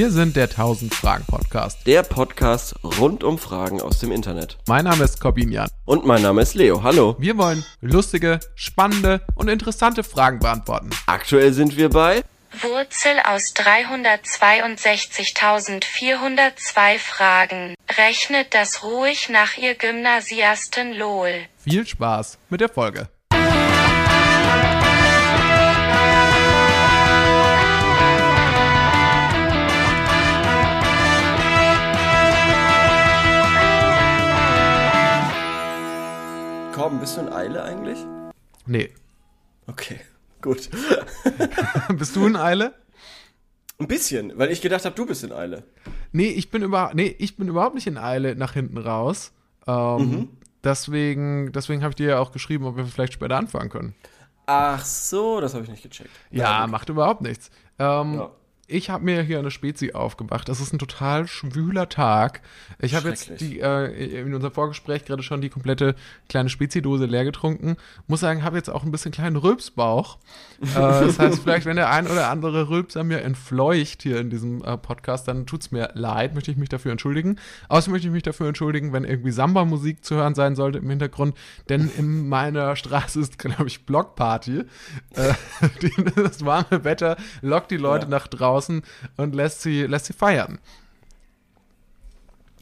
Wir sind der 1000 Fragen Podcast. Der Podcast rund um Fragen aus dem Internet. Mein Name ist Corbin Jan. Und mein Name ist Leo. Hallo. Wir wollen lustige, spannende und interessante Fragen beantworten. Aktuell sind wir bei Wurzel aus 362.402 Fragen. Rechnet das ruhig nach ihr Gymnasiasten LOL. Viel Spaß mit der Folge. Korben, bist du in Eile eigentlich? Nee. Okay, gut. Bist du in Eile? Ein bisschen, weil ich gedacht habe, du bist in Eile. Nee, ich bin über nee, ich bin überhaupt nicht in Eile nach hinten raus. Ähm, Deswegen, deswegen habe ich dir ja auch geschrieben, ob wir vielleicht später anfangen können. Ach so, das habe ich nicht gecheckt. Ja, macht überhaupt nichts. Ähm, Ja. Ich habe mir hier eine Spezi aufgemacht. Das ist ein total schwüler Tag. Ich habe jetzt die, äh, in unserem Vorgespräch gerade schon die komplette kleine Spezi-Dose leer getrunken. Muss sagen, habe jetzt auch ein bisschen kleinen Rülpsbauch. äh, das heißt, vielleicht, wenn der ein oder andere Rülpser mir entfleucht hier in diesem äh, Podcast, dann tut's mir leid, möchte ich mich dafür entschuldigen. Außerdem möchte ich mich dafür entschuldigen, wenn irgendwie Samba-Musik zu hören sein sollte im Hintergrund, denn in meiner Straße ist, glaube ich, Blockparty. Äh, das warme Wetter lockt die Leute Ja. nach draußen und lässt sie, lässt sie feiern.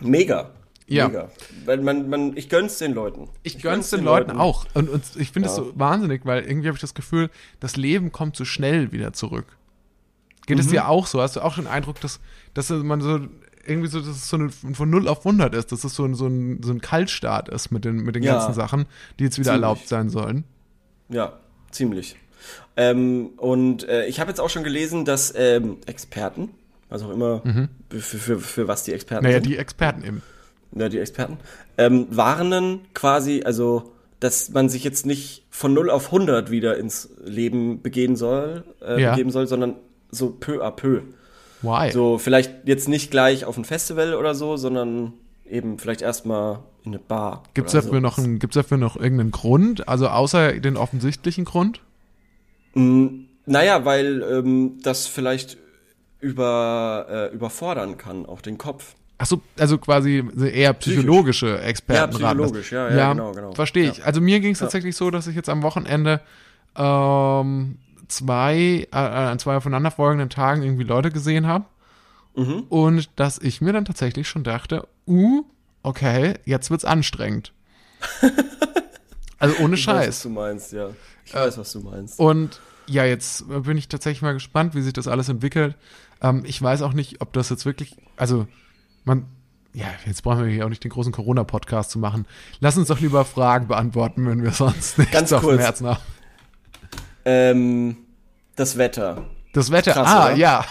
Mega. Ja. Mega. Weil man, man, ich gönn's den Leuten. Ich gönn's den Leuten auch. Und, und ich finde es so wahnsinnig, weil irgendwie habe ich das Gefühl, das Leben kommt so schnell wieder zurück. Geht es dir auch so? Hast du auch den Eindruck, dass, dass man so irgendwie so, dass es so eine, von 0 auf 100 ist, dass es so ein, so ein, so ein Kaltstart ist mit den, mit den Ja. ganzen Sachen, die jetzt wieder Ziemlich. erlaubt sein sollen? Ja, ziemlich. Ähm, und äh, ich habe jetzt auch schon gelesen, dass ähm, Experten, was auch immer, für, für, für was die Experten Naja, sind, die Experten eben. ja, die Experten, ähm, warnen quasi, also, dass man sich jetzt nicht von 0 auf 100 wieder ins Leben begehen soll, äh, Ja. begeben soll, sondern so peu à peu. Why? So, vielleicht jetzt nicht gleich auf ein Festival oder so, sondern eben vielleicht erstmal in eine Bar. Gibt's oder dafür, so. noch einen, gibt's dafür noch irgendeinen Grund? Also außer den offensichtlichen Grund? Mm, Naja, weil ähm, das vielleicht über, äh, überfordern kann, auch den Kopf. Ach so, also quasi eher psychologische Experten Ja, psychologisch, ja, ja, genau, genau. Verstehe ich. Ja. Also mir ging es tatsächlich so, dass ich jetzt am Wochenende ähm, zwei, äh, an zwei aufeinanderfolgenden Tagen irgendwie Leute gesehen habe. Mhm. Und dass ich mir dann tatsächlich schon dachte, uh, okay, jetzt wird's anstrengend. also ohne Ich weiß, was Scheiß. du meinst, ja. Ich weiß, was du meinst. Und ja, jetzt bin ich tatsächlich mal gespannt, wie sich das alles entwickelt. Ähm, ich weiß auch nicht, ob das jetzt wirklich, also man, ja, jetzt brauchen wir hier auch nicht den großen Corona-Podcast zu machen. Lass uns doch lieber Fragen beantworten, wenn wir sonst nichts Ganz auf dem kurz. Herzen haben. Ähm, das Wetter. Das Wetter, Krass, ah, oder? ja.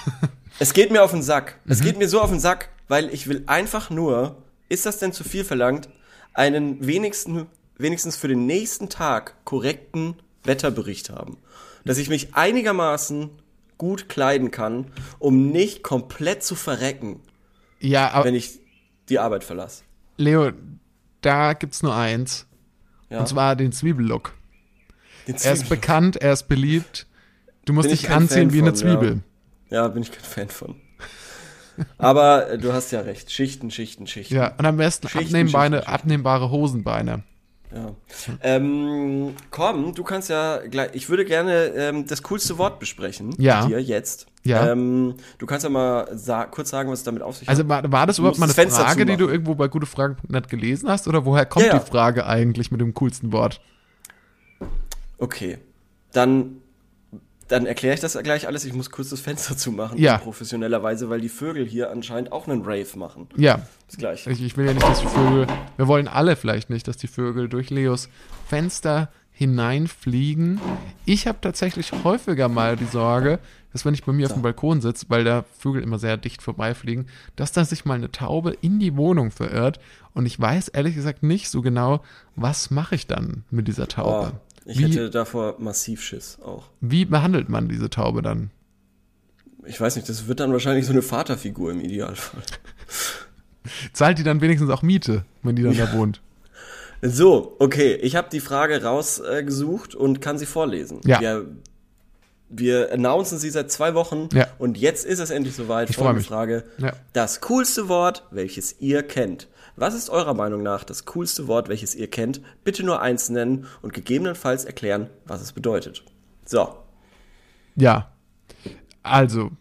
Es geht mir auf den Sack. Mhm. Es geht mir so auf den Sack, weil ich will einfach nur, ist das denn zu viel verlangt, einen wenigsten, wenigstens für den nächsten Tag korrekten Wetterbericht haben. Dass ich mich einigermaßen gut kleiden kann, um nicht komplett zu verrecken, Ja, aber wenn ich die Arbeit verlasse. Leo, da gibt's nur eins. Ja. Und zwar den Zwiebellook. Den Er ist Zwiebel- bekannt, er ist beliebt. Du musst dich anziehen Fan wie eine von, ja. Zwiebel. Ja, bin ich kein Fan von. Aber äh, du hast ja recht. Schichten, Schichten, Schichten. Ja, und am besten Schichten, Schichten, Schichten. abnehmbare Hosenbeine. Ja. Ähm, komm, du kannst ja gleich. Ich würde gerne ähm, das coolste Wort besprechen. Ja. Mit dir jetzt. Ja. Ähm, du kannst ja mal sa kurz sagen, was es damit auf sich Also hat. war, war das überhaupt mal eine Fenster Frage, die du irgendwo bei gutefragen.net gelesen hast? Oder woher kommt Ja, ja. die Frage eigentlich mit dem coolsten Wort? Okay. Dann, dann erkläre ich das gleich alles. Ich muss kurz das Fenster zumachen. Ja. Professionellerweise, weil die Vögel hier anscheinend auch einen Rave machen. Ja, Bis gleich. ich, ich will ja nicht, dass die Vögel, wir wollen alle vielleicht nicht, dass die Vögel durch Leos Fenster hineinfliegen. Ich habe tatsächlich häufiger mal die Sorge, dass wenn ich bei mir auf dem Balkon sitze, weil da Vögel immer sehr dicht vorbeifliegen, dass da sich mal eine Taube in die Wohnung verirrt und ich weiß ehrlich gesagt nicht so genau, was mache ich dann mit dieser Oh, Taube? Ich wie, hätte davor massiv Schiss auch. wie behandelt man diese Taube dann? Ich weiß nicht, das wird dann wahrscheinlich so eine Vaterfigur im Idealfall. Zahlt die dann wenigstens auch Miete, wenn die dann da wohnt? So, okay, ich habe die Frage rausgesucht äh, und kann sie vorlesen. Ja. Wir, wir announcen sie seit zwei Wochen Ja. und jetzt ist es endlich soweit. Ich freu Folgende mich. Frage. Ja. Das coolste Wort, welches ihr kennt. Was ist eurer Meinung nach das coolste Wort, welches ihr kennt? Bitte nur eins nennen und gegebenenfalls erklären, was es bedeutet. So, Ja. Also,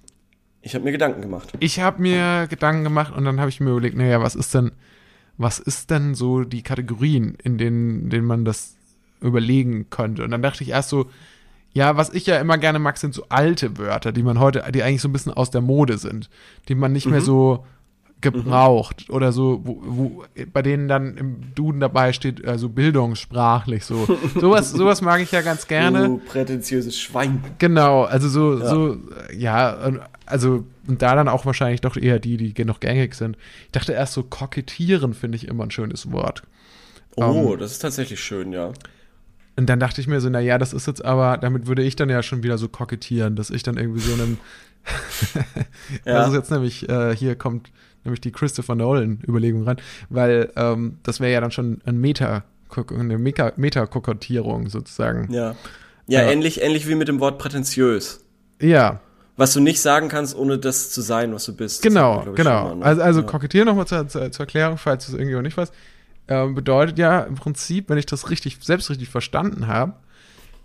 ich habe mir Gedanken gemacht. ich habe mir Gedanken gemacht und dann habe ich mir überlegt, naja, was ist denn, was ist denn so die Kategorien, in denen, in denen man das überlegen könnte? Und dann dachte ich erst so, ja, was ich ja immer gerne mag, sind so alte Wörter, die man heute, die eigentlich so ein bisschen aus der Mode sind, die man nicht mehr so gebraucht oder so, wo, wo, bei denen dann im Duden dabei steht, also bildungssprachlich so. Sowas, sowas mag ich ja ganz gerne. Du prätentiöses Schwein. Genau, also so, so, äh, ja, also, und da dann auch wahrscheinlich doch eher die, die noch gängig sind. Ich dachte erst so, kokettieren finde ich immer ein schönes Wort. Oh, Ähm. das ist tatsächlich schön, ja. Und dann dachte ich mir so, na ja, das ist jetzt aber, damit würde ich dann ja schon wieder so kokettieren, dass ich dann irgendwie so einem, Ja. das ist jetzt nämlich, äh, hier kommt nämlich die Christopher Nolan-Überlegung rein, weil ähm, das wäre ja dann schon ein Meta, eine Meta- Meta-Kokettierung sozusagen. Ja. Ja, Ja. Ähnlich, ähnlich wie mit dem Wort prätentiös. Ja, Was du nicht sagen kannst, ohne das zu sein, was du bist. Genau, wir, genau. mal, ne? Also, also ja. kokettieren nochmal zur, zur, zur Erklärung, falls du es irgendwie auch nicht weißt, ähm, bedeutet ja im Prinzip, wenn ich das richtig, selbst richtig verstanden habe,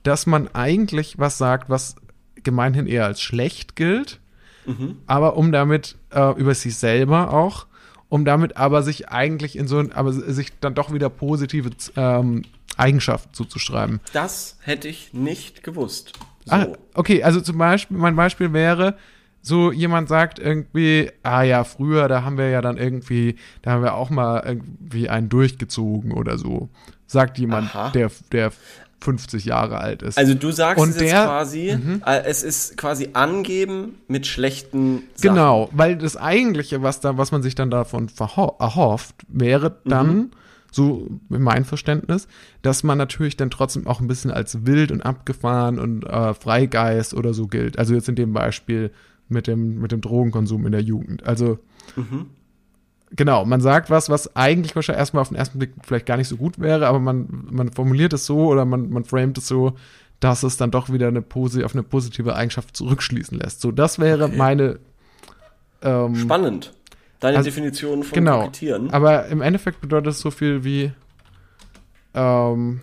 dass man eigentlich was sagt, was gemeinhin eher als schlecht gilt, Mhm. aber um damit äh, über sich selber auch, um damit aber sich eigentlich in so ein, aber sich dann doch wieder positive ähm, Eigenschaften zuzuschreiben. Das hätte ich nicht gewusst. So. Ah, okay, also zum Beispiel, mein Beispiel wäre, so jemand sagt irgendwie, ah ja, früher, da haben wir ja dann irgendwie, da haben wir auch mal irgendwie einen durchgezogen oder so. Sagt jemand, Aha. der, der 50 Jahre alt ist. Also du sagst Und es der- Mhm. quasi, äh, es ist quasi angeben mit schlechten Sachen. Genau, weil das eigentliche, was da, was man sich dann davon erhofft, wäre dann, so in meinem Verständnis, dass man natürlich dann trotzdem auch ein bisschen als wild und abgefahren und äh, Freigeist oder so gilt. Also jetzt in dem Beispiel mit dem, mit dem Drogenkonsum in der Jugend. Also genau, man sagt was, was eigentlich wahrscheinlich erstmal auf den ersten Blick vielleicht gar nicht so gut wäre, aber man, man formuliert es so oder man, man framet es so, dass es dann doch wieder eine Posi auf eine positive Eigenschaft zurückschließen lässt. So, das wäre Okay. meine ähm, Spannend. Deine Also, Definition von genau. kokettieren. Aber im Endeffekt bedeutet es so viel wie ähm,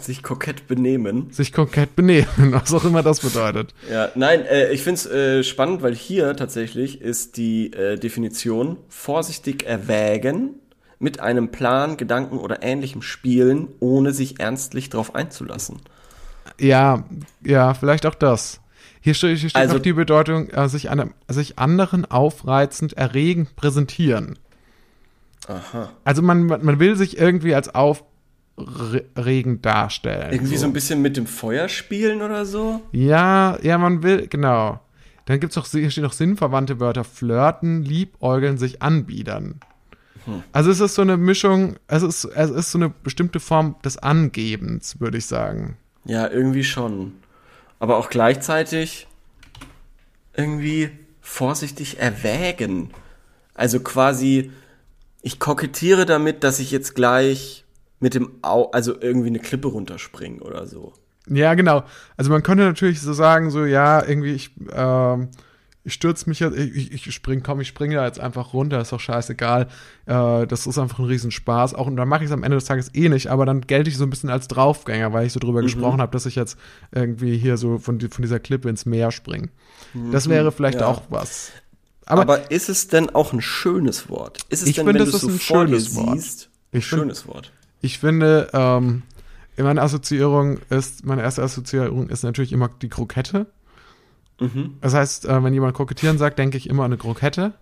Sich kokett benehmen. sich konkret benehmen, was auch immer das bedeutet. Ja, nein, äh, ich find's äh, spannend, weil hier tatsächlich ist die äh, Definition vorsichtig erwägen, mit einem Plan, Gedanken oder ähnlichem spielen, ohne sich ernstlich darauf einzulassen. Ja, ja, vielleicht auch das. Hier steht, hier steht Also- noch die Bedeutung, äh, sich, einem, sich anderen aufreizend, erregend präsentieren. Aha. Also man, man will sich irgendwie als aufregend darstellen. Irgendwie so ein bisschen mit dem Feuer spielen oder so? Ja, ja, man will, genau. Dann gibt's noch, hier stehen noch sinnverwandte Wörter. Flirten, liebäugeln, sich anbiedern. Also es ist so eine Mischung, es ist, es ist so eine bestimmte Form des Angebens, würde ich sagen. Ja, irgendwie schon. Aber auch gleichzeitig irgendwie vorsichtig erwägen. Also quasi, ich kokettiere damit, dass ich jetzt gleich mit dem Au, also irgendwie eine Klippe runterspringe oder so. Ja, genau. Also man könnte natürlich so sagen, so, ja, irgendwie, ich, ähm, ich stürze mich jetzt, ich, ich spring, komm, ich springe da jetzt einfach runter, ist doch scheißegal. Äh, das ist einfach ein Riesenspaß. Auch und dann mache ich es am Ende des Tages eh nicht, aber dann gelte ich so ein bisschen als Draufgänger, weil ich so drüber gesprochen habe, dass ich jetzt irgendwie hier so von, von dieser Klippe ins Meer springe. Das wäre vielleicht ja. auch was. Aber, Aber, ist es denn auch ein schönes Wort? Ist es Ich denn, finde, wenn es du ist so ein schönes Wort. siehst, Ich ein find- schönes Wort? Ich finde, ähm, meine Assoziierung ist, meine erste Assoziierung ist natürlich immer die Krokette. Mhm. Das heißt, äh, wenn jemand kokettieren sagt, denke ich immer an eine Krokette.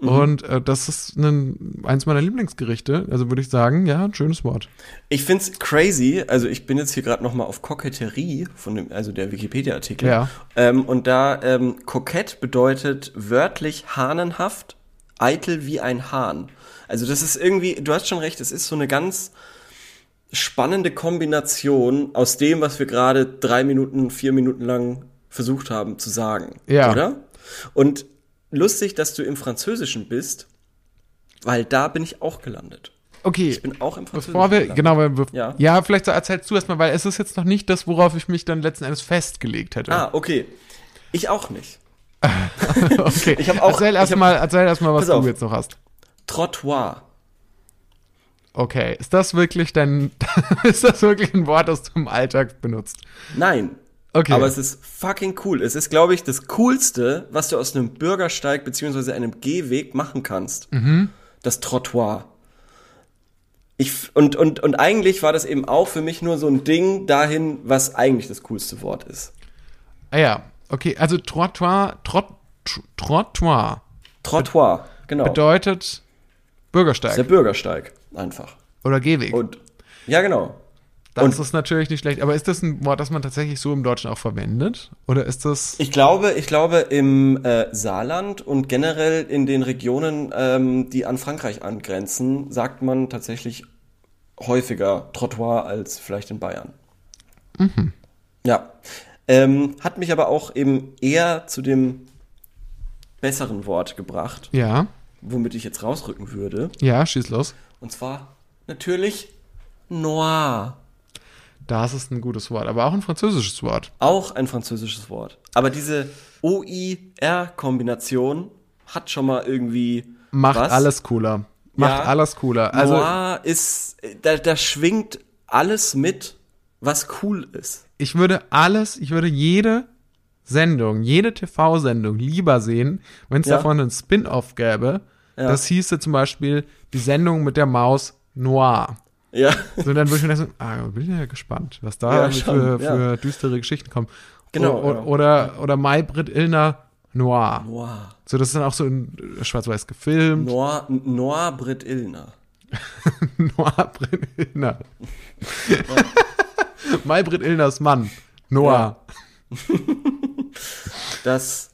Mhm. Und äh, das ist ein, eins meiner Lieblingsgerichte. Also würde ich sagen, ja, ein schönes Wort. Ich find's crazy, also ich bin jetzt hier gerade noch mal auf Koketterie von dem, also der Wikipedia-Artikel. Ja. Ähm, und da ähm, kokett bedeutet wörtlich hahnenhaft, eitel wie ein Hahn. Also das ist irgendwie, du hast schon recht, es ist so eine ganz spannende Kombination aus dem, was wir gerade drei Minuten, vier Minuten lang versucht haben zu sagen. Ja. Oder? Und lustig, dass du im Französischen bist, weil da bin ich auch gelandet. Okay. Ich bin auch im Französischen. Bevor wir, gelandet. genau, weil ja. Ja. vielleicht so erzählst du erstmal, weil es ist jetzt noch nicht das, worauf ich mich dann letzten Endes festgelegt hätte. Ah, okay. Ich auch nicht. okay. ich hab auch- erzähl erstmal, erzähl erstmal, was du auf. jetzt noch hast. Trottoir. Okay. Ist das wirklich dein, ist das wirklich ein Wort, das du im Alltag benutzt? Nein. Okay. Aber es ist fucking cool. Es ist, glaube ich, das Coolste, was du aus einem Bürgersteig beziehungsweise einem Gehweg machen kannst. Mhm. Das Trottoir. Ich, und, und, und eigentlich war das eben auch für mich nur so ein Ding dahin, was eigentlich das coolste Wort ist. Ah ja, okay. Also Trottoir, Trott, Tr- Trottoir Trottoir, genau. bedeutet das ist Bürgersteig der Bürgersteig, einfach. oder Gehweg. Und, ja, genau. das und- ist natürlich nicht schlecht. Aber ist das ein Wort, das man tatsächlich so im Deutschen auch verwendet? Oder ist das... Ich glaube, ich glaube im äh, Saarland und generell in den Regionen, ähm, die an Frankreich angrenzen, sagt man tatsächlich häufiger Trottoir als vielleicht in Bayern. Ja. Ähm, hat mich aber auch eben eher zu dem besseren Wort gebracht, Ja, womit ich jetzt rausrücken würde. ja, schieß los. Und zwar natürlich Noir. Das ist ein gutes Wort, aber auch ein französisches Wort. Auch ein französisches Wort. Aber diese OI-R-Kombination hat schon mal irgendwie. Macht was. alles cooler. Macht Ja. alles cooler. Also, Noir ist. Da, da schwingt alles mit, was cool ist. ich würde alles, ich würde jede Sendung, jede TV-Sendung lieber sehen, wenn es Ja. davon einen Spin-off gäbe. Ja. Das hieße zum Beispiel die Sendung mit der Maus Noir. Ja. So, dann würde ich mir denken, ah, bin ja gespannt, was da Ja, für, für ja. düstere Geschichten kommen. Genau, O- o- ja. Oder, oder Maybrit Illner Noir. Noir. So, das ist dann auch so in äh, schwarz-weiß gefilmt. Noir, Noir Brit Illner. Noir-Brit Illner. Maybrit Illners Mann. Noir. Das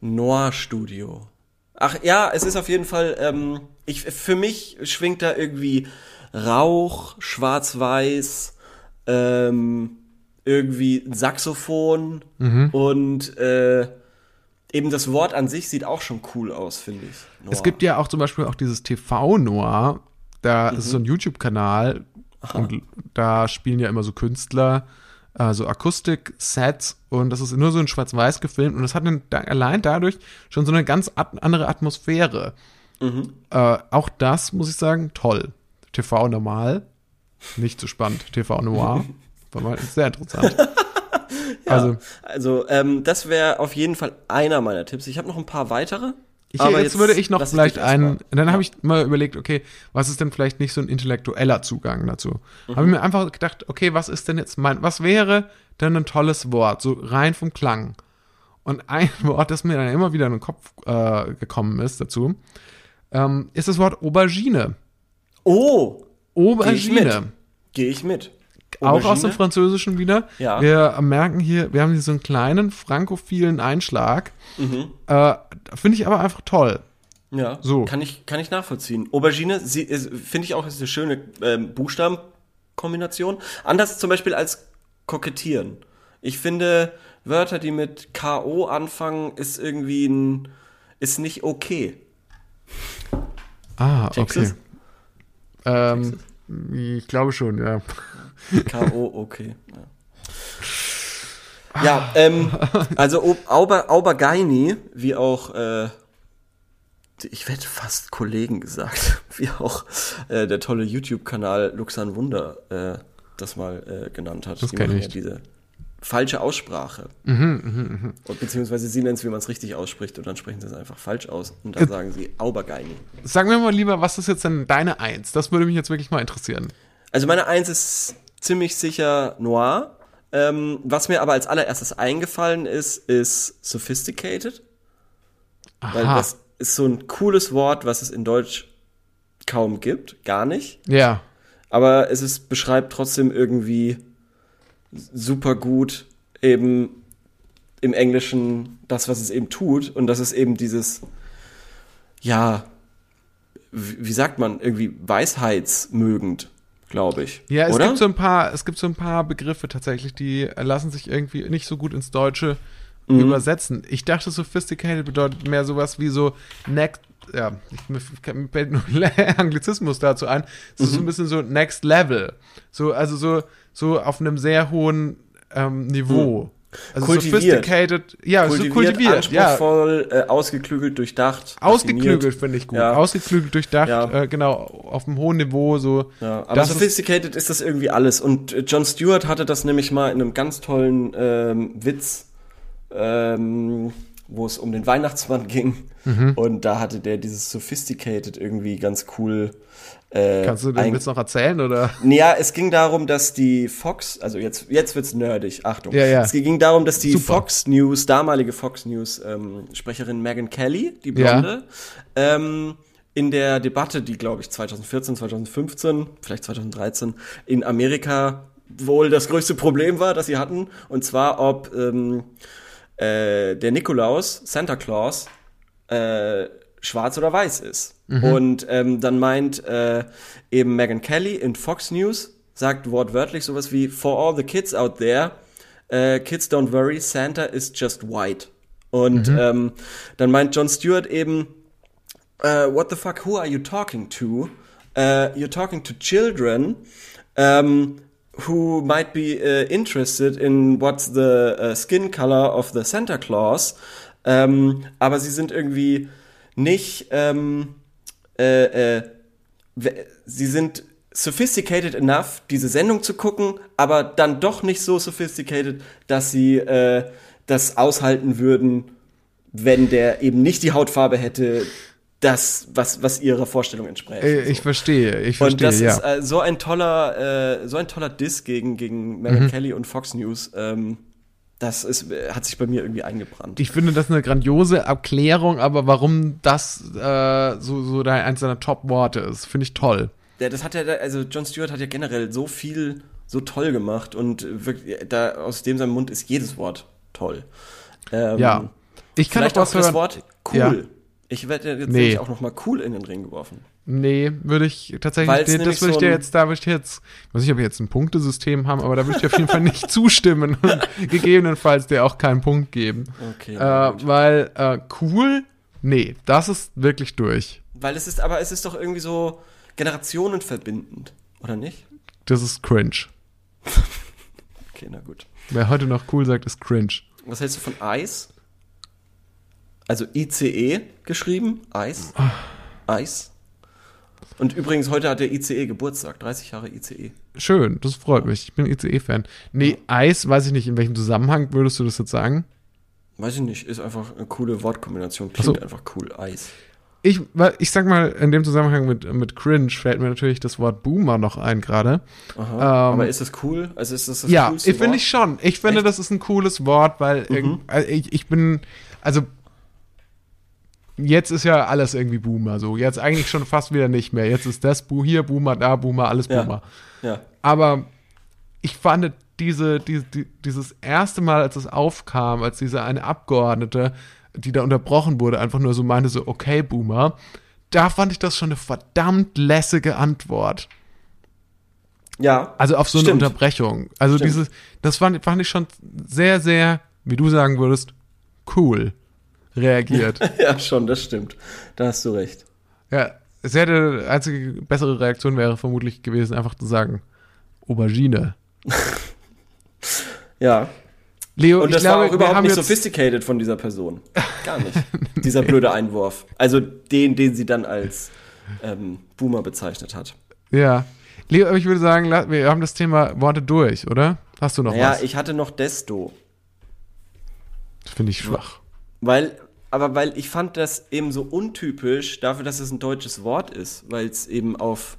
Noir-Studio. Ach ja, es ist auf jeden Fall, ähm, ich, für mich schwingt da irgendwie Rauch, Schwarz-Weiß, ähm, irgendwie ein Saxophon und äh, eben das Wort an sich sieht auch schon cool aus, finde ich. Noir. Es gibt ja auch zum Beispiel auch dieses TV Noir. Da Mhm. ist so ein YouTube-Kanal und da spielen ja immer so Künstler, äh, so Akustik-Sets und das ist nur so in Schwarz-Weiß gefilmt und das hat einen, allein dadurch schon so eine ganz at andere Atmosphäre. Mhm. Äh, auch das muss ich sagen, toll. TV normal, nicht so spannend. TV Noir, war mal sehr interessant. Also, Also, ähm, das wäre auf jeden Fall einer meiner Tipps. Ich habe noch ein paar weitere. Ich, aber jetzt, würde ich noch vielleicht einen, dann habe ich mal überlegt, okay, was ist denn vielleicht nicht so ein intellektueller Zugang dazu? Mhm. Habe mir einfach gedacht, okay, was ist denn jetzt mein, was wäre denn ein tolles Wort, so rein vom Klang? Und ein Wort, das mir dann immer wieder in den Kopf äh, gekommen ist dazu, ähm, ist das Wort Aubergine. Oh, Geh ich mit. Aubergine. gehe ich mit. Auch aus dem Aubergine? Französischen wieder. Ja. Wir merken hier, wir haben hier so einen kleinen frankophilen Einschlag. Mhm. Äh, Finde ich aber einfach toll. Ja, So. Kann ich, kann ich nachvollziehen. Aubergine finde ich auch ist eine schöne ähm, Buchstabenkombination. Anders zum Beispiel als kokettieren. Ich finde, Wörter, die mit K.O. anfangen, ist irgendwie ein, ist nicht okay. Ah, Checkst okay. Ähm, ich glaube schon, ja. K.O. okay. Ja, ja ähm, also Au- Auber, Aubergine, wie auch, äh, ich werde fast Kollegen gesagt, wie auch äh, der tolle YouTube-Kanal Luxan Wunder äh, das mal äh, genannt hat. Das Die machen ich. Ja diese falsche Aussprache. Mhm, Und beziehungsweise sie nennen es, wie man es richtig ausspricht, und dann sprechen sie es einfach falsch aus. Und dann sagen sie Aubergine. Sag mir mal lieber, was ist jetzt denn deine Eins? Das würde mich jetzt wirklich mal interessieren. Also meine Eins ist ziemlich sicher Noir. Ähm, was mir aber als allererstes eingefallen ist, ist sophisticated. Weil Aha. das ist so ein cooles Wort, was es in Deutsch kaum gibt. Gar nicht. Ja. Aber es ist, beschreibt trotzdem irgendwie super gut eben im Englischen das, was es eben tut. Und das ist eben dieses, ja, wie wie sagt man, irgendwie weisheitsmögend, glaube ich. Ja, es Oder? gibt so ein paar, es gibt so ein paar Begriffe tatsächlich, die lassen sich irgendwie nicht so gut ins Deutsche Mhm. übersetzen. Ich dachte, sophisticated bedeutet mehr sowas wie so next, ja, ich, mir fällt nur Anglizismus dazu ein. Es ist so Mhm. ein bisschen so Next Level. So, also so, so auf einem sehr hohen ähm, Niveau. Also. Kultiviert. sophisticated, ja, so kultiviert, kultiviert, ja. anspruchsvoll, äh, ausgeklügelt, durchdacht. Ausgeklügelt finde ich gut. Ja. Ausgeklügelt, durchdacht, Ja. äh, genau, auf einem hohen Niveau, so. Ja, aber Das ist- sophisticated ist, das irgendwie alles. Und äh, Jon Stewart hatte das nämlich mal in einem ganz tollen ähm, Witz, ähm, wo es um den Weihnachtsmann ging. Mhm. Und da hatte der dieses sophisticated irgendwie ganz cool. Äh, Kannst du den Witz noch erzählen, oder? Ja, es ging darum, dass die Fox, also jetzt, jetzt wird's nerdig, Achtung. Ja, ja. Es ging darum, dass die Super. Fox News, damalige Fox News ähm, Sprecherin Megan Kelly, die Ja. Blonde, ähm, in der Debatte, die glaube ich 2014, 2015, vielleicht 2013 in Amerika wohl das größte Problem war, das sie hatten, und zwar ob ähm, äh, der Nikolaus, Santa Claus, äh, schwarz oder weiß ist. Und ähm, dann meint äh, eben Megan Kelly in Fox News, sagt wortwörtlich sowas wie, For all the kids out there, äh, kids don't worry, Santa is just white. Und ähm, dann meint Jon Stewart eben, uh, what the fuck, who are you talking to? Uh, you're talking to children um, who might be uh, interested in what's the uh, skin color of the Santa Claus. Um, aber sie sind irgendwie nicht, ähm, äh, äh, sie sind sophisticated enough, diese Sendung zu gucken, aber dann doch nicht so sophisticated, dass sie äh, das aushalten würden, wenn der eben nicht die Hautfarbe hätte, das, was, was ihrer Vorstellung entspricht. Äh, Ich verstehe, ich und verstehe, das ja. ist äh, so ein toller, äh, so ein toller Diss gegen, gegen Mhm. Megan Kelly und Fox News. Ähm, das ist, hat sich bei mir irgendwie eingebrannt. ich finde das eine grandiose Erklärung, aber warum das äh, so, so eins seiner Top-Worte ist, finde ich toll. Ja, das hat ja, also Jon Stewart hat ja generell so viel, so toll gemacht und wirklich, da aus dem seinem Mund ist jedes Wort toll. Ähm, Ja. Ich kann vielleicht auch auch das. Wort cool. Ja. Ich werde jetzt Nee. auch noch mal cool in den Ring geworfen. Nee, würde ich tatsächlich, Weil's das würde ich dir jetzt, da würde ich dir jetzt, ich weiß nicht, ob wir jetzt ein Punktesystem haben, aber da würde ich dir auf jeden Fall nicht zustimmen und gegebenenfalls dir auch keinen Punkt geben. Okay. Äh, weil äh, cool, nee, das ist wirklich durch. Weil es ist, aber es ist doch irgendwie so generationenverbindend, oder nicht? Das ist cringe. Okay, na gut. Wer heute noch cool sagt, ist cringe. Was hältst du von Eis? Also ICE geschrieben, Eis. Eis. Und übrigens, heute hat der ICE Geburtstag, 30 Jahre. ICE. Schön, das freut mich. Ich bin ICE-Fan. Nee, Eis, weiß ich nicht, in welchem Zusammenhang würdest du das jetzt sagen? Weiß ich nicht, ist einfach eine coole Wortkombination, klingt so. einfach cool, Eis. Ich, ich sag mal, in dem Zusammenhang mit, mit Cringe fällt mir natürlich das Wort Boomer noch ein gerade. Aha. Ähm, Aber ist das cool? Also ist das das Ja, ich finde ich schon. Ich finde, Echt? Mhm. das ist ein cooles Wort, weil irgend- also ich, ich bin, also jetzt ist ja alles irgendwie Boomer so. Jetzt eigentlich schon fast wieder nicht mehr. Jetzt ist das Bu hier, Boomer da, Boomer, alles Ja. Boomer. Ja. Aber ich fand diese, die, die, dieses erste Mal, als es aufkam, als diese eine Abgeordnete, die da unterbrochen wurde, einfach nur so meinte so, okay, Boomer, da fand ich das schon eine verdammt lässige Antwort. Ja. Also auf so eine Stimmt. Unterbrechung. Also Stimmt. dieses, das fand, fand ich schon sehr, sehr, wie du sagen würdest, cool reagiert. ja, schon, das stimmt. Da hast du recht. ja, es hätte, die einzige bessere Reaktion wäre vermutlich gewesen, einfach zu sagen, Aubergine. Ja. Leo, Und ich das glaube, war auch überhaupt nicht sophisticated von dieser Person. Gar nicht. Dieser blöde Einwurf. Also den, den sie dann als ähm, Boomer bezeichnet hat. ja. Leo, aber ich würde sagen, wir haben das Thema Worte durch, oder? Hast du noch Naja, was? ich hatte noch Desto. Das finde ich schwach. Weil, aber weil ich fand das eben so untypisch dafür, dass es ein deutsches Wort ist, weil es eben auf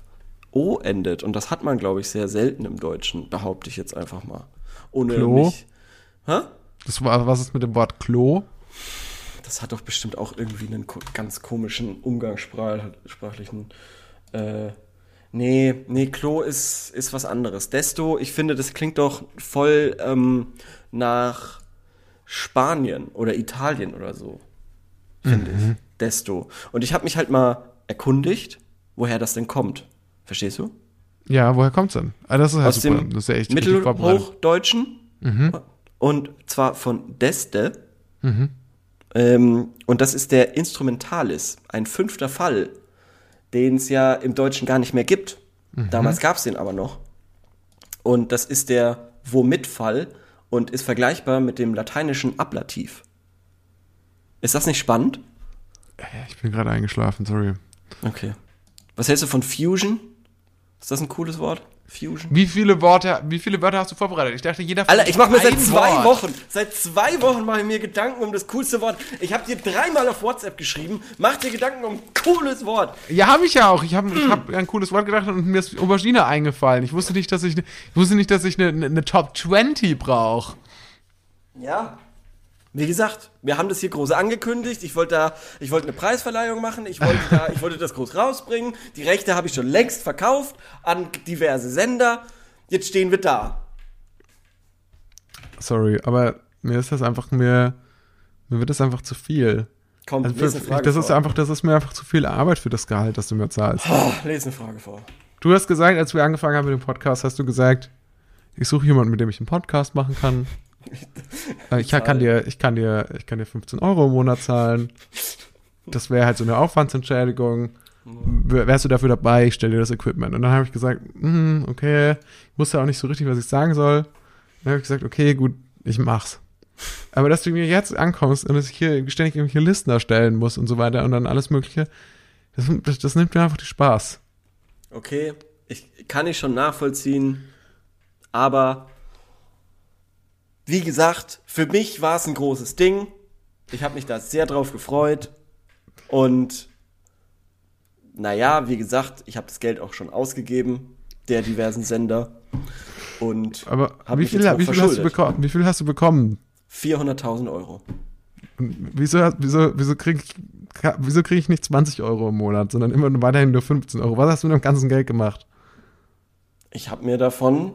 O endet. Und das hat man, glaube ich, sehr selten im Deutschen, behaupte ich jetzt einfach mal. Ohne Klo? mich. Hä? Das was ist mit dem Wort Klo? Das hat doch bestimmt auch irgendwie einen ganz komischen umgangssprachlichen. Äh, nee, nee, Klo ist, ist was anderes. Desto, ich finde, das klingt doch voll ähm, nach Spanien oder Italien oder so. Finde ich. Desto. Und ich habe mich halt mal erkundigt, woher das denn kommt. Verstehst du? Ja, woher kommt's denn? Ah, das ist ja Aus super. dem das ist ja echt. Mittelhochdeutschen. Und zwar von Deste. Ähm, und das ist der Instrumentalis, ein fünfter Fall, den es ja im Deutschen gar nicht mehr gibt. Damals gab es den aber noch. Und das ist der Womit-Fall und ist vergleichbar mit dem lateinischen Ablativ. Ist das nicht spannend? Ich bin gerade eingeschlafen, sorry. Okay. Was hältst du von Fusion? Ist das ein cooles Wort? Fusion? Wie viele Worte, wie viele Wörter hast du vorbereitet? Ich dachte, jeder Alter, ich mache mir seit zwei Wort. Wochen, seit zwei Wochen mache ich mir Gedanken um das coolste Wort. Ich habe dir dreimal auf WhatsApp geschrieben, mach dir Gedanken um ein cooles Wort. Ja, habe ich ja auch. Ich habe ich hab ein cooles Wort gedacht und mir ist Aubergine eingefallen. Ich wusste nicht, dass ich, ich wusste nicht, dass ich eine, eine, eine Top 20 brauche. Ja. Wie gesagt, wir haben das hier groß angekündigt. Ich wollte da, ich wollte eine Preisverleihung machen. Ich wollte da, ich wollte das groß rausbringen. Die Rechte habe ich schon längst verkauft an diverse Sender. Jetzt stehen wir da. Sorry, aber mir ist das einfach mir mir wird das einfach zu viel. Komm, Also lese eine Frage das ist vor. einfach, das ist mir einfach zu viel Arbeit für das Gehalt, das du mir zahlst. Oh, lese eine Frage vor. Du hast gesagt, als wir angefangen haben mit dem Podcast, hast du gesagt, ich suche jemanden, mit dem ich einen Podcast machen kann. Äh, ich kann dir, ich kann dir, ich kann dir 15 Euro im Monat zahlen. Das wäre halt so eine Aufwandsentschädigung. Wärst du dafür dabei? Ich stelle dir das Equipment. Und dann habe ich gesagt, hm, okay, ich wusste auch nicht so richtig, was ich sagen soll. Dann habe ich gesagt, okay, gut, ich mach's. Aber dass du mir jetzt ankommst und dass ich hier ständig irgendwelche Listen erstellen muss und so weiter und dann alles Mögliche, das, das, das nimmt mir einfach den Spaß. Okay, ich kann ich schon nachvollziehen, aber wie gesagt, für mich war es ein großes Ding. Ich habe mich da sehr drauf gefreut und naja, wie gesagt, ich habe das Geld auch schon ausgegeben der diversen Sender und Aber wie viel, wie, viel hast du bekommen, wie viel hast du bekommen? 400.000 Euro. Und Wieso, wieso, wieso kriege ich, wieso krieg ich nicht 20 Euro im Monat, sondern immer weiterhin nur 15 Euro? Was hast du mit dem ganzen Geld gemacht? Ich habe mir davon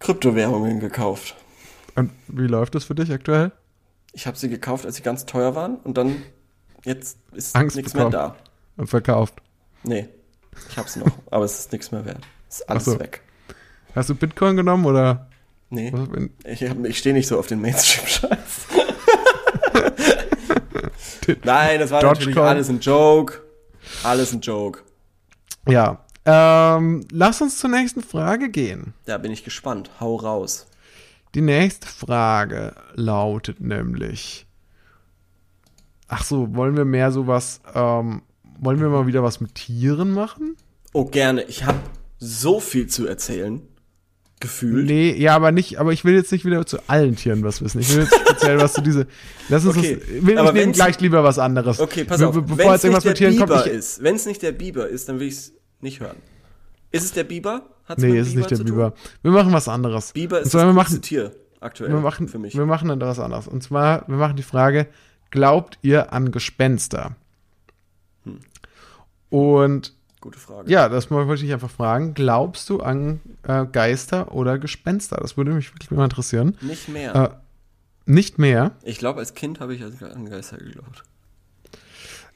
Kryptowährungen gekauft. Und wie läuft das für dich aktuell? Ich habe sie gekauft, als sie ganz teuer waren und dann jetzt ist Angst nichts bekommen. mehr da. Und verkauft. Nee, ich hab's noch, aber es ist nichts mehr wert. Es ist alles so. weg. Hast du Bitcoin genommen oder? Nee, ich, ich stehe nicht so auf den Mainstream-Scheiß. Nein, das war Dogecoin. natürlich alles ein Joke. Alles ein Joke. Ja. Ähm, lass uns zur nächsten Frage gehen. Da bin ich gespannt. Hau raus. Die nächste Frage lautet nämlich. Ach so, wollen wir mehr sowas, ähm, wollen wir mal wieder was mit Tieren machen? Oh, gerne. Ich habe so viel zu erzählen. Gefühlt. Nee, ja, aber nicht, aber ich will jetzt nicht wieder zu allen Tieren was wissen. Ich will jetzt speziell was zu diese. Lass uns Okay, das, will aber ich wenn's- gleich lieber was anderes. Okay, pass auf. be- Bevor jetzt irgendwas mit Tieren kommt, Biber ist, wenn es nicht der Biber ist, dann will ich es nicht hören. Ist es der Biber? Hat's nee, ist nicht der tun? Biber. Wir machen was anderes. Biber ist zwar, das wir machen, Tier aktuell wir machen, für mich. wir machen dann was anderes. Und zwar, wir machen die Frage, glaubt ihr an Gespenster? Hm. Und Gute Frage. ja, das wollte ich einfach fragen. Glaubst du an äh, Geister oder Gespenster? Das würde mich wirklich mal interessieren. Nicht mehr. Äh, nicht mehr. ich glaube, als Kind habe ich an Geister geglaubt.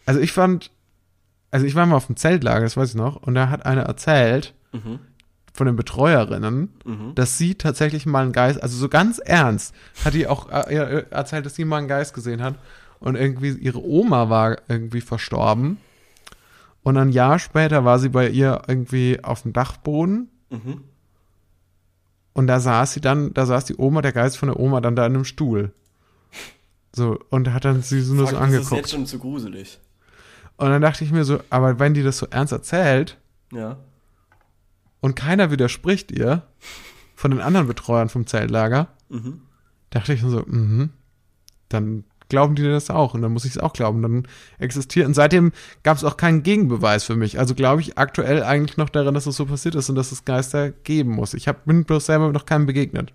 Also ich fand, also ich war mal auf dem Zeltlager, das weiß ich noch, und da hat eine erzählt Mhm. von den Betreuerinnen, Mhm. dass sie tatsächlich mal einen Geist, also so ganz ernst, hat die auch äh, äh, erzählt, dass sie mal einen Geist gesehen hat und irgendwie ihre Oma war irgendwie verstorben und ein Jahr später war sie bei ihr irgendwie auf dem Dachboden Mhm. und da saß sie dann, da saß die Oma, der Geist von der Oma dann da in einem Stuhl. So, und hat dann sie so nur so das ist angeguckt. jetzt schon zu gruselig. Und dann dachte ich mir so, aber wenn die das so ernst erzählt Ja. und keiner widerspricht ihr, von den anderen Betreuern vom Zeltlager, Mhm. dachte ich mir so, mhm, dann glauben die das auch und dann muss ich es auch glauben. Dann existiert und seitdem gab es auch keinen Gegenbeweis für mich. Also glaube ich aktuell eigentlich noch daran, dass es so passiert ist und dass es Geister geben muss. Ich hab, bin bloß selber noch keinem begegnet.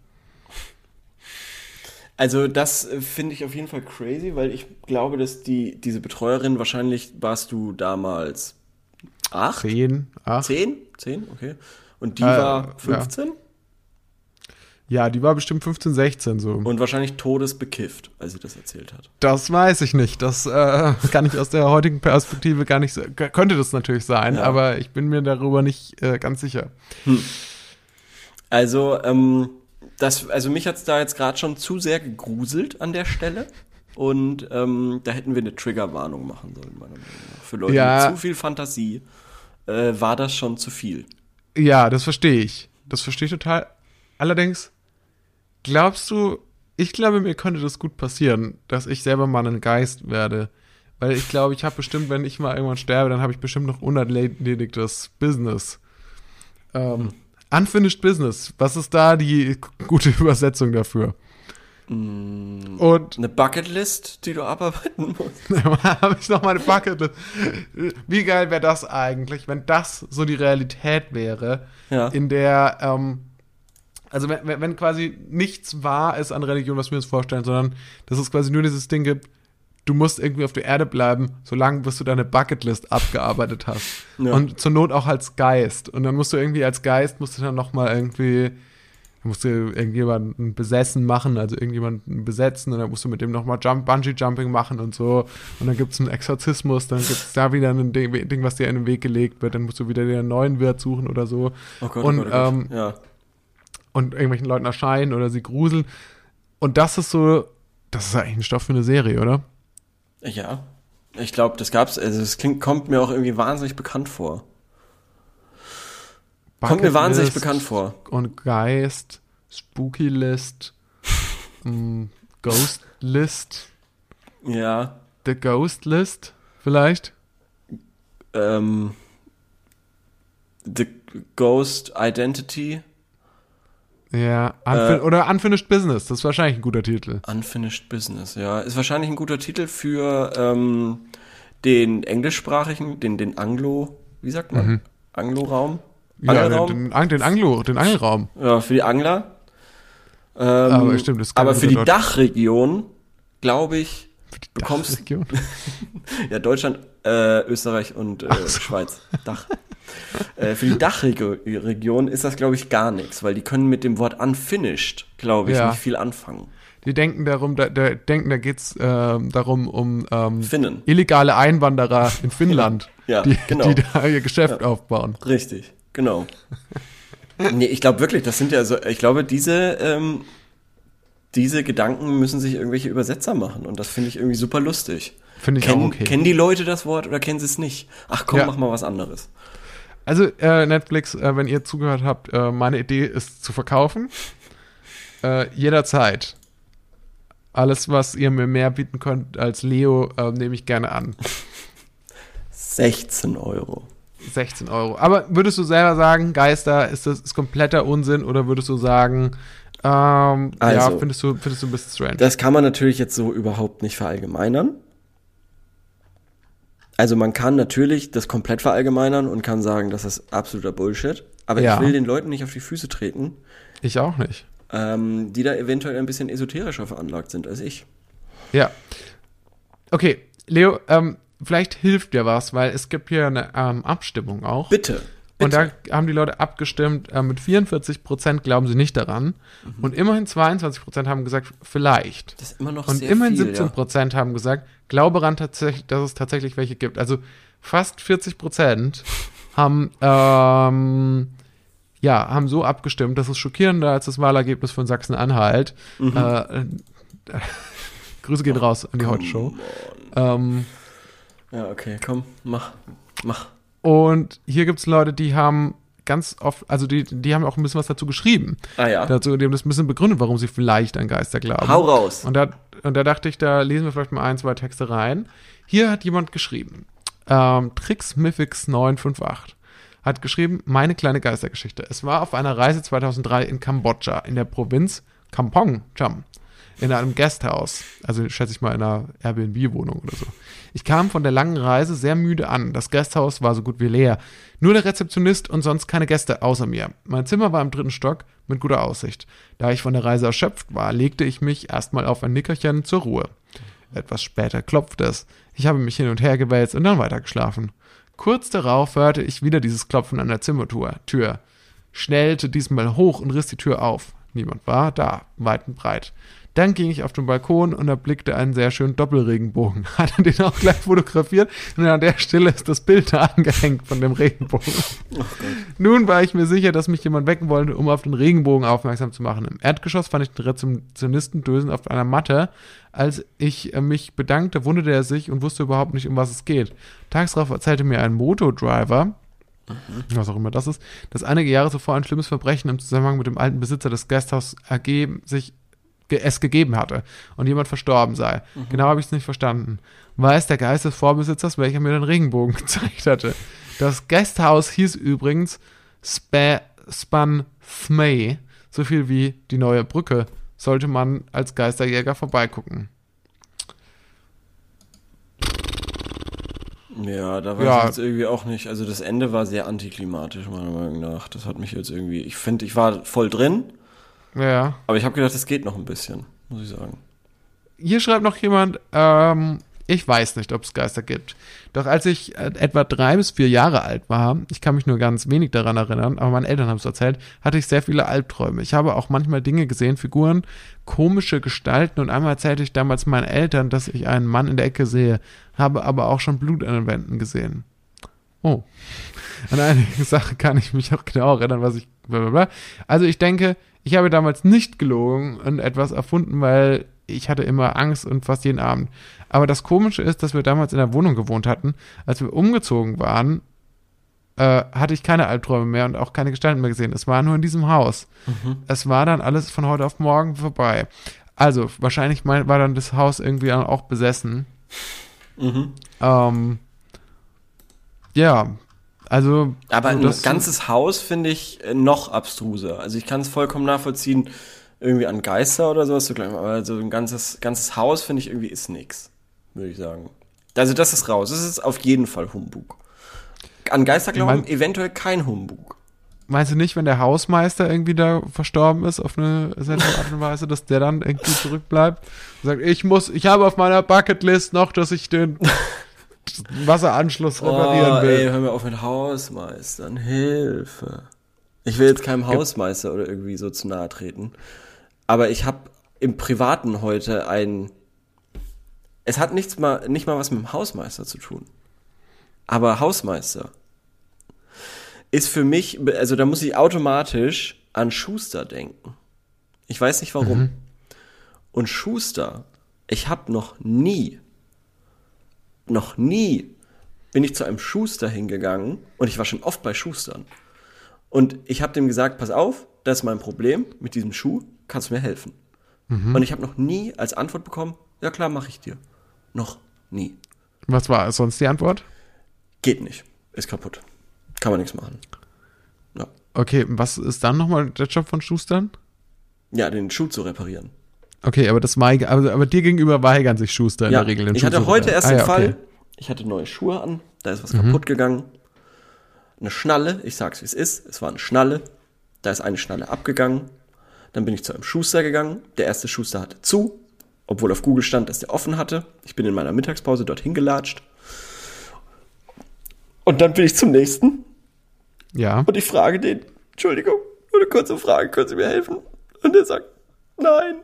Also das äh, finde ich auf jeden Fall crazy, weil ich glaube, dass die diese Betreuerin wahrscheinlich warst du damals acht, Zehn, acht. zehn, zehn, okay. Und die Äh, war ja. 15 Ja, die war bestimmt 15, 16 so. und wahrscheinlich todesbekifft, als sie das erzählt hat. Das weiß ich nicht. Das äh, kann ich aus der heutigen Perspektive gar nicht. Könnte das natürlich sein, Ja. aber ich bin mir darüber nicht äh, ganz sicher. Also, ähm, das, also mich hat's da jetzt gerade schon zu sehr gegruselt an der Stelle. Und ähm, da hätten wir eine Triggerwarnung machen sollen, meiner Meinung nach. Für Leute Ja. mit zu viel Fantasie äh, war das schon zu viel. Ja, das verstehe ich. Das verstehe ich total. Allerdings, glaubst du, ich glaube, mir könnte das gut passieren, dass ich selber mal ein Geist werde. Weil ich glaube, ich habe bestimmt, wenn ich mal irgendwann sterbe, dann habe ich bestimmt noch unerledigtes Business. Ähm, unfinished Business. Was ist da die gute Übersetzung dafür? Und Eine Bucketlist, die du abarbeiten musst. habe ich noch mal eine Bucketlist. Wie geil wäre das eigentlich, wenn das so die Realität wäre, Ja. in der, ähm, also wenn, wenn wenn quasi nichts wahr ist an Religion, was wir uns vorstellen, sondern dass es quasi nur dieses Ding gibt, du musst irgendwie auf der Erde bleiben, solange bis du deine Bucketlist abgearbeitet hast. Ja. Und zur Not auch als Geist. Und dann musst du irgendwie als Geist, musst du dann noch mal irgendwie, musst du irgendjemanden besessen machen, also irgendjemanden besetzen und dann musst du mit dem nochmal Jump, Bungee-Jumping machen und so. Und dann gibt's einen Exorzismus, dann gibt's da wieder ein Ding, Ding, was dir in den Weg gelegt wird, dann musst du wieder dir einen neuen Wirt suchen oder so. Oh Gott, und, oh Gott, oh Gott. ähm, ja. und irgendwelchen Leuten erscheinen oder sie gruseln. Und das ist so, das ist eigentlich ein Stoff für eine Serie, oder? Ja. Ich glaube, das gab's, also das klingt, kommt mir auch irgendwie wahnsinnig bekannt vor. Kommt mir wahnsinnig Bucketlist bekannt vor. Und Geist, Spooky List, mm, Ghost List, Ja. The Ghost List, vielleicht? Ähm, The Ghost Identity. Ja, unfin Äh. oder Unfinished Business, das ist wahrscheinlich ein guter Titel. Unfinished Business, ja. Ist wahrscheinlich ein guter Titel für ähm, den englischsprachigen, den, den Anglo, wie sagt man? Anglo-Raum? Mhm. Ja, Angelraum? den, den, den Anglo, den Angelraum. Ja, für die Angler. Ähm, Aber stimmt, das aber für die. Dachregion, glaube ich, bekommst Dachregion. ja Deutschland, äh, Österreich und äh, Schweiz. Dach. äh, für die Dachregion ist das, glaube ich, gar nichts, weil die können mit dem Wort unfinished, glaube ich, Ja. nicht viel anfangen. Die denken darum, da, da denken, da geht's ähm, darum um ähm, Finnen. illegale Einwanderer in Finnland, Ja, die, genau. die da ihr Geschäft aufbauen. Richtig, genau. nee, ich glaube wirklich, das sind ja so, ich glaube, diese, ähm, diese Gedanken müssen sich irgendwelche Übersetzer machen und das finde ich irgendwie super lustig. Finde ich Kennen, auch okay. kennen die Leute das Wort oder kennen sie es nicht? Ach komm, Ja. mach mal was anderes. Also äh, Netflix, äh, wenn ihr zugehört habt, äh, meine Idee ist zu verkaufen. Äh, jederzeit. Alles, was ihr mir mehr bieten könnt als Leo, äh, nehme ich gerne an. 16 Euro. 16 Euro. Aber würdest du selber sagen, Geister ist das ist kompletter Unsinn oder würdest du sagen, ähm, ja, Also. findest du, findest du ein bisschen strange? Das kann man natürlich jetzt so überhaupt nicht verallgemeinern. Also man kann natürlich das komplett verallgemeinern und kann sagen, das ist absoluter Bullshit. Aber Ja. ich will den Leuten nicht auf die Füße treten, ich auch nicht. ähm, die da eventuell ein bisschen esoterischer veranlagt sind als ich. Ja. Okay, Leo, ähm, vielleicht hilft dir was, weil es gibt hier eine ähm, Abstimmung auch. Bitte. Und da haben die Leute abgestimmt, äh, mit 44% glauben sie nicht daran. Mhm. Und immerhin 22% haben gesagt, vielleicht. das ist immer noch Und sehr immerhin viel, 17% haben gesagt, glaube daran, tatsächlich, dass es tatsächlich welche gibt. Also fast 40% haben, ähm, ja, haben so abgestimmt, dass es schockierender als das Wahlergebnis von Sachsen-Anhalt. Mhm. Äh, äh, Grüße gehen raus an die Heute-Show. Ähm, ja. ja, okay, komm, mach, mach. Und hier gibt es Leute, die haben ganz oft, also die, die haben auch ein bisschen was dazu geschrieben. Ah ja. Dazu, die haben das ein bisschen begründet, warum sie vielleicht an Geister glauben. Hau raus. Und da, und da dachte ich, da lesen wir vielleicht mal ein, zwei Texte rein. Hier hat jemand geschrieben, ähm, TrixMythix958 hat geschrieben, meine kleine Geistergeschichte. Es war auf einer Reise 2003 in Kambodscha, in der Provinz Kampong Cham, in einem Gasthaus, also schätze ich mal in einer Airbnb-Wohnung oder so. Ich kam von der langen Reise sehr müde an. Das Gasthaus war so gut wie leer. Nur der Rezeptionist und sonst keine Gäste außer mir. Mein Zimmer war im dritten Stock mit guter Aussicht. Da ich von der Reise erschöpft war, legte ich mich erstmal auf ein Nickerchen zur Ruhe. Etwas später klopfte es. Ich habe mich hin und her gewälzt und dann weitergeschlafen. Kurz darauf hörte ich wieder dieses Klopfen an der Zimmertür. Tür. Schnellte diesmal hoch und riss die Tür auf. Niemand war da, weit und breit. Dann ging ich auf den Balkon und erblickte einen sehr schönen Doppelregenbogen. Hatte den auch gleich fotografiert und an der Stelle ist das Bild da angehängt von dem Regenbogen. Nun war ich mir sicher, dass mich jemand wecken wollte, um auf den Regenbogen aufmerksam zu machen. Im Erdgeschoss fand ich den Rezeptionisten dösen auf einer Matte. Als ich äh, mich bedankte, wunderte er sich und wusste überhaupt nicht, um was es geht. Tags darauf erzählte mir ein Motodriver, was auch immer das ist, dass einige Jahre zuvor ein schlimmes Verbrechen im Zusammenhang mit dem alten Besitzer des Gasthauses AG sich es gegeben hatte und jemand verstorben sei. Genau habe ich es nicht verstanden. Weiß der Geist des Vorbesitzers, welcher mir den Regenbogen gezeigt hatte. Das Gasthaus hieß übrigens Spa Span Thmay, so viel wie die neue Brücke. Sollte man als Geisterjäger vorbeigucken. Ja, da weiß Ja. ich jetzt irgendwie auch nicht. Also das Ende war sehr antiklimatisch, meiner Meinung nach. Das hat mich jetzt irgendwie. Ich finde, ich war voll drin, Ja. aber ich habe gedacht, es geht noch ein bisschen, muss ich sagen. Hier schreibt noch jemand, ähm, ich weiß nicht, ob es Geister gibt. Doch als ich äh, etwa drei bis vier Jahre alt war, ich kann mich nur ganz wenig daran erinnern, aber meine Eltern haben es erzählt, hatte ich sehr viele Albträume. Ich habe auch manchmal Dinge gesehen, Figuren, komische Gestalten und einmal erzählte ich damals meinen Eltern, dass ich einen Mann in der Ecke sehe, habe aber auch schon Blut an den Wänden gesehen. Oh. An einige Sachen kann ich mich auch genau erinnern, was ich. Blablabla. Also ich denke, ich habe damals nicht gelogen und etwas erfunden, weil ich hatte immer Angst und fast jeden Abend. Aber das Komische ist, dass wir damals in der Wohnung gewohnt hatten. Als wir umgezogen waren, äh, hatte ich keine Albträume mehr und auch keine Gestalten mehr gesehen. Es war nur in diesem Haus. Es war dann alles von heute auf morgen vorbei. Also wahrscheinlich mein, war dann das Haus irgendwie auch besessen. Mhm. Ähm, ja, also. Aber ein das- ganzes Haus finde ich äh, noch abstruser. Also ich kann es vollkommen nachvollziehen, irgendwie an Geister oder sowas zu glauben, aber so ein ganzes, ganzes Haus finde ich irgendwie ist nix, würde ich sagen. Also das ist raus. Das ist auf jeden Fall Humbug. An Geister glauben Mein- eventuell kein Humbug. Meinst du nicht, wenn der Hausmeister irgendwie da verstorben ist auf eine seltsame Art und Weise, dass der dann irgendwie zurückbleibt und sagt, ich muss, ich habe auf meiner Bucketlist noch, dass ich den Wasseranschluss reparieren Oh, will. ey, hör mir auf mit Hausmeistern. Hilfe. Ich will jetzt keinem Hausmeister oder irgendwie so zu nahe treten. Aber ich habe im Privaten heute ein. Es hat nichts mal, nicht mal was mit dem Hausmeister zu tun. Aber Hausmeister ist für mich, also da muss ich automatisch an Schuster denken. Ich weiß nicht warum. Und Schuster, ich habe noch nie noch nie bin ich zu einem Schuster hingegangen und ich war schon oft bei Schustern. Und ich habe dem gesagt, pass auf, das ist mein Problem mit diesem Schuh, kannst du mir helfen? Und ich habe noch nie als Antwort bekommen, ja klar, mache ich dir. Noch nie. Was war sonst die Antwort? Geht nicht. Ist kaputt. Kann man nichts machen. Ja, Okay, was ist dann nochmal der Job von Schustern? ja den Schuh zu reparieren. Okay, aber das weig, aber, aber dir gegenüber weigern sich Schuster in ja, der Regel. den ich hatte heute erst Ah, den ja, Fall, okay. Mhm. ich hatte neue Schuhe an, da ist was kaputt gegangen. Eine Schnalle, ich sag's wie es ist, es war eine Schnalle, da ist eine Schnalle abgegangen. Dann bin ich zu einem Schuster gegangen, der erste Schuster hatte zu, obwohl auf Google stand, dass der offen hatte. Ich bin in meiner Mittagspause dorthin gelatscht. Und dann bin ich zum nächsten Ja. und ich frage den, Entschuldigung, nur eine kurze Frage, können Sie mir helfen? Und er sagt, nein,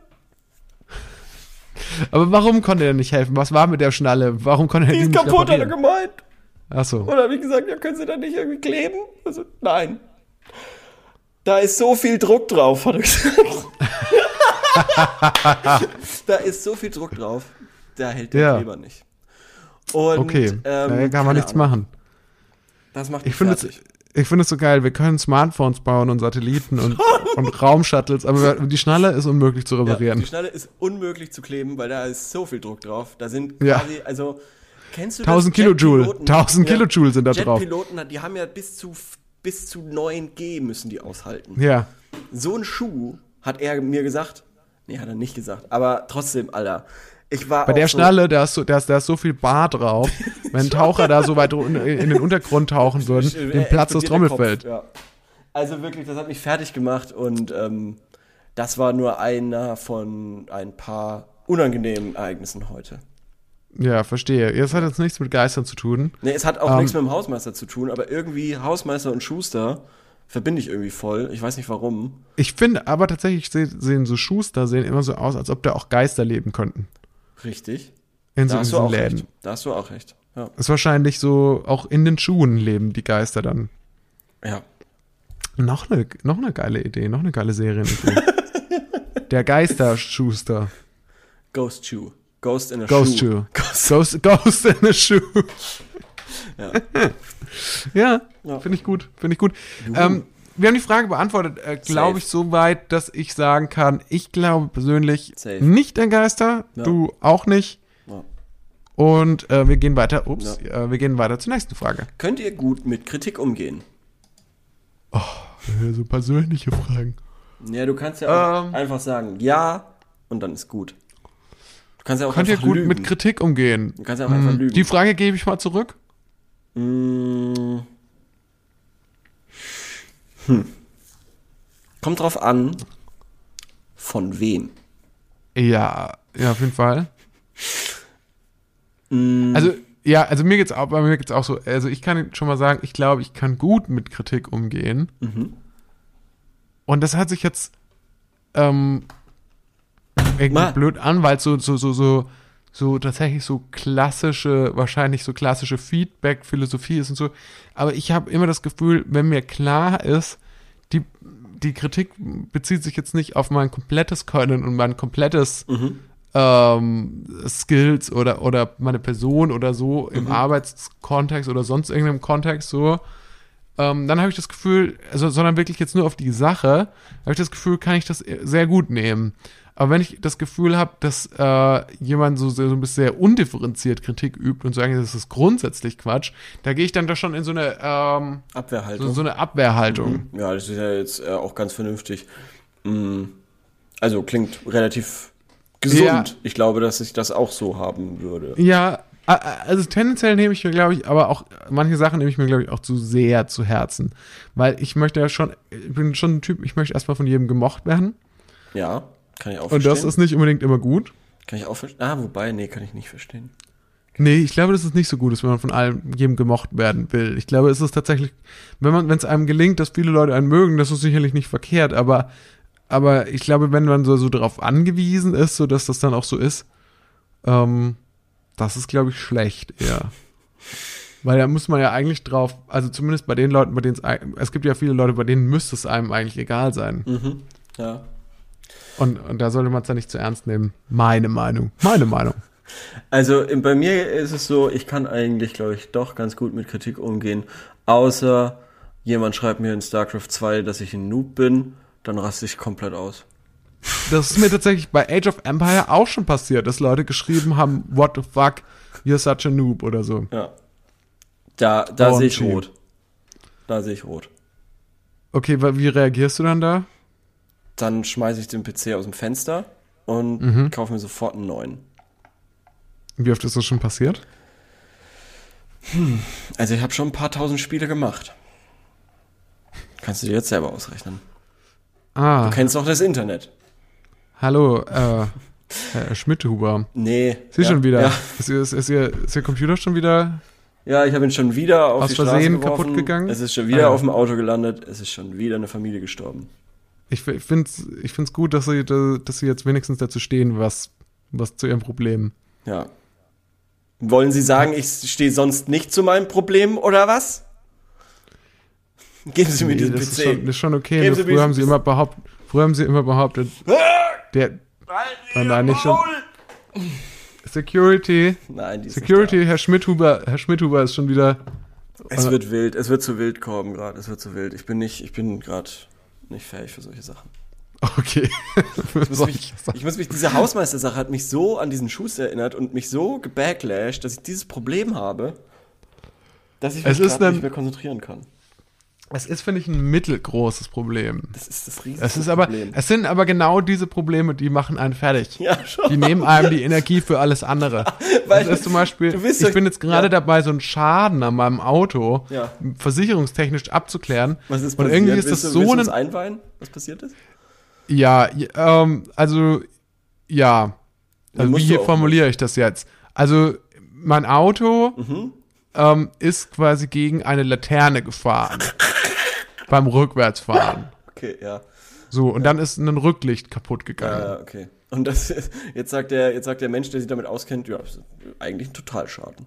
Aber warum konnte er nicht helfen? Was war mit der Schnalle? Warum konnte er die die ist nicht kaputt, hat er reparieren? gemeint. Achso. Und dann habe ich gesagt, ja, können Sie da nicht irgendwie kleben? Also, nein. Da ist so viel Druck drauf, hat er gesagt. da ist so viel Druck drauf, da hält der Ja. Kleber nicht. Und, Okay, ähm, da kann man nichts Ahnung. machen. Das macht Ich mich finde es. Ich finde es so geil. Wir können Smartphones bauen und Satelliten und, und Raumshuttles, aber die Schnalle ist unmöglich zu Ja, reparieren. die Schnalle ist unmöglich zu kleben, weil da ist so viel Druck drauf. Da sind Ja. quasi, also, kennst du 1000 das? Kilojoule. Jetpiloten- 1000 Kilojoule sind da drauf. Jetpiloten, die haben ja bis zu, bis zu 9G müssen die aushalten. Ja. so ein Schuh, hat er mir gesagt. Nee, hat er nicht gesagt. Aber trotzdem, Alter. Ich war Bei der so, Schnalle, da ist, so, da, ist, da ist so viel Bar drauf. Wenn Taucher da so weit in, in den Untergrund tauchen würden, äh, den Platz der Trommelfeld. Ja. Also wirklich, das hat mich fertig gemacht und ähm, das war nur einer von ein paar unangenehmen Ereignissen heute. Ja, verstehe. Das hat jetzt nichts mit Geistern zu tun. Nee, es hat auch Ähm. nichts mit dem Hausmeister zu tun, aber irgendwie Hausmeister und Schuster Verbinde ich irgendwie voll. Ich weiß nicht warum. Ich finde aber tatsächlich se- sehen so Schuster sehen immer so aus, als ob da auch Geister leben könnten. Richtig. In Da so hast du auch Läden. recht. Da hast du auch recht. Ja. Ist wahrscheinlich so, auch in den Schuhen leben die Geister dann. ja. Noch eine, noch eine geile Idee, noch eine geile Serienidee. Der Geisterschuster. Ghost Shoe. Ghost in a Ghost Shoe. Shoe. Ghost. Ghost, Ghost in a Shoe. Ja. Ja, Ja. finde ich gut, finde ich gut. Ähm, wir haben die Frage beantwortet, äh, glaube ich, so weit, dass ich sagen kann, ich glaube persönlich Safe. nicht an Geister, Ja. du auch nicht. Ja. Und äh, wir gehen weiter, ups, äh, wir gehen weiter zur nächsten Frage. Könnt ihr gut mit Kritik umgehen? Äh, so persönliche Fragen. Ja, du kannst ja auch Ähm. einfach sagen, ja, und dann ist gut. Du kannst ja auch Könnt ihr einfach gut lügen. mit Kritik umgehen? Du kannst ja auch einfach Hm, lügen. Die Frage gebe ich mal zurück. Mm. Hm. Kommt drauf an, von wem. Ja, ja, auf jeden Fall. Mm. Also, ja, also mir geht's auch, bei mir geht's auch so, also ich kann schon mal sagen, ich glaube, ich kann gut mit Kritik umgehen. Mhm. Und das hört sich jetzt ähm, irgendwie Ma- blöd an, weil es so, so, so, so, so tatsächlich so klassische, wahrscheinlich so klassische Feedback-Philosophie ist und so. Aber ich habe immer das Gefühl, wenn mir klar ist, die, die Kritik bezieht sich jetzt nicht auf mein komplettes Können und mein komplettes Mhm. ähm, Skills oder, oder meine Person oder so im Arbeitskontext oder sonst irgendeinem Kontext so, ähm, dann habe ich das Gefühl, also, sondern wirklich jetzt nur auf die Sache, habe ich das Gefühl, kann ich das sehr gut nehmen. Aber wenn ich das Gefühl habe, dass äh, jemand so, so ein bisschen sehr undifferenziert Kritik übt und sagen, das ist grundsätzlich Quatsch, da gehe ich dann doch schon in so eine, ähm, Abwehrhaltung. so, so eine Abwehrhaltung. Ja, das ist ja jetzt äh, auch ganz vernünftig. Mm. Also klingt relativ gesund. Ja. Ich glaube, dass ich das auch so haben würde. Ja, also tendenziell nehme ich mir, glaube ich, aber auch manche Sachen nehme ich mir, glaube ich, auch zu sehr zu Herzen. Weil ich möchte ja schon, ich bin schon ein Typ, ich möchte erstmal von jedem gemocht werden. Ja, kann ich auch Und verstehen. das ist nicht unbedingt immer gut. kann ich auch verstehen. Ah, wobei, nee, kann ich nicht verstehen. Nee, ich glaube, das ist nicht so gut, dass wenn man von allem jedem gemocht werden will. Ich glaube, es ist tatsächlich, wenn man, wenn es einem gelingt, dass viele Leute einen mögen, das ist sicherlich nicht verkehrt, aber, aber ich glaube, wenn man so, so darauf angewiesen ist, so dass das dann auch so ist, ähm, das ist, glaube ich, schlecht, eher. Weil da muss man ja eigentlich drauf, also zumindest bei den Leuten, bei denen es, es gibt ja viele Leute, bei denen müsste es einem eigentlich egal sein. Mhm. Ja. Und, und da sollte man es ja nicht zu ernst nehmen. Meine Meinung. Meine Meinung. Also bei mir ist es so, ich kann eigentlich, glaube ich, doch ganz gut mit Kritik umgehen. Außer jemand schreibt mir in StarCraft 2, dass ich ein Noob bin, dann raste ich komplett aus. Das ist mir tatsächlich bei Age of Empire auch schon passiert, dass Leute geschrieben haben, what the fuck, you're such a noob oder so. Ja. Da, da Oh, sehe ich rot. Da sehe ich rot. Okay, wie reagierst du dann da? Dann schmeiße ich den PC aus dem Fenster und Mhm. kaufe mir sofort einen neuen. Wie oft ist das schon passiert? Also ich habe schon ein paar tausend Spiele gemacht. Kannst du dir jetzt selber ausrechnen. Ah, Du kennst doch das Internet. Hallo, äh, Herr Schmidhuber. Nee. Sie ja, schon wieder. Ja, Ist, ihr, ist, ist, ihr, ist Ihr Computer schon wieder? ja ich habe ihn schon wieder auf Aus die Straße Versehen geworfen. kaputt gegangen? Es ist schon wieder Ah. auf dem Auto gelandet. Es ist schon wieder eine Familie gestorben. Ich, ich finde es ich find's gut, dass Sie, da- dass Sie jetzt wenigstens dazu stehen, was, was zu Ihrem Problem. Ja. Wollen Sie sagen, ich stehe sonst nicht zu meinem Problem oder was? Geben Sie mir Nee, diesen das PC. ist schon, das ist schon okay. Geben früher haben Sie immer behauptet, früher haben Sie immer behauptet, der, Nein, nein, nicht schon. Security, Nein, die ist Security, Herr Schmidhuber, Herr Schmidhuber ist schon wieder. Es wird wild. Es wird zu wild kommen gerade. Es wird zu wild. Ich bin nicht, ich bin gerade nicht fähig für solche Sachen. Okay. Ich muss, mich, ich muss mich, diese Hausmeistersache hat mich so an diesen Schuster erinnert und mich so gebacklashed, dass ich dieses Problem habe, dass ich mich nicht mehr konzentrieren kann. Es ist, finde ich, ein mittelgroßes Problem. Das ist das riesige Es ist aber, Problem. es sind aber genau diese Probleme, die machen einen fertig. Ja, schon. Die nehmen einem die Energie für alles andere. Weil das ist zum Beispiel, ich bin jetzt gerade ja. dabei, so einen Schaden an meinem Auto Ja. versicherungstechnisch abzuklären. Was ist Und passiert? irgendwie ist willst das du, so ein, einweihen, was passiert ist? Ja, ähm, also, ja. Also, wie hier formuliere ich das jetzt? Also, mein Auto Mhm. ähm, ist quasi gegen eine Laterne gefahren. beim Rückwärtsfahren. Okay, ja. So, und dann ist ein Rücklicht kaputt gegangen. Ja, okay. Und das jetzt sagt der, jetzt sagt der Mensch, der sich damit auskennt, ja, eigentlich ein Totalschaden.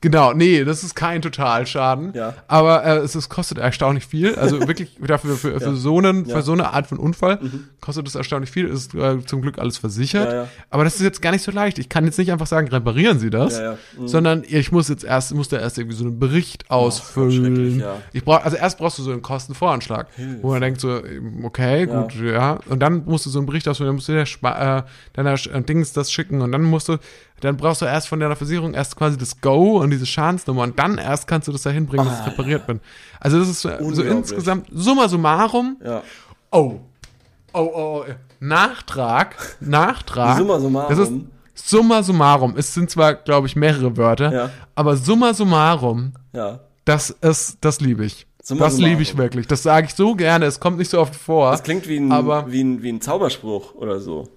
Genau, nee, das ist kein Totalschaden. Ja. Aber äh, es ist, kostet erstaunlich viel. Also wirklich dafür für, für, Ja. so einen, Ja. für so eine Art von Unfall kostet es erstaunlich viel. Ist äh, zum Glück alles versichert. Ja. Aber das ist jetzt gar nicht so leicht. Ich kann jetzt nicht einfach sagen, reparieren Sie das. Mhm. sondern ich muss jetzt erst, muss da erst irgendwie so einen Bericht schrecklich, ausfüllen. ja. Ich brauch, also erst brauchst du so einen Kostenvoranschlag, wo man denkt so, okay, gut, ja. Und dann musst du so einen Bericht ausfüllen, dann musst du der Spa äh, deiner äh, Dings das schicken und dann musst du, dann brauchst du erst von deiner Versicherung erst quasi das Go und diese Schadensnummer und dann erst kannst du das da hinbringen, dass es Ah, repariert wird. Also das ist so, insgesamt, summa summarum, Ja. oh, oh, oh, äh, Nachtrag, Nachtrag. Summa summarum. Das ist summa summarum. Es sind zwar, glaube ich, mehrere Wörter, Ja. aber summa summarum, Ja. das ist, das liebe ich. Summa das liebe ich wirklich. Das sage ich so gerne. Es kommt nicht so oft vor. Das klingt wie ein, Aber- wie ein, wie ein Zauberspruch oder so.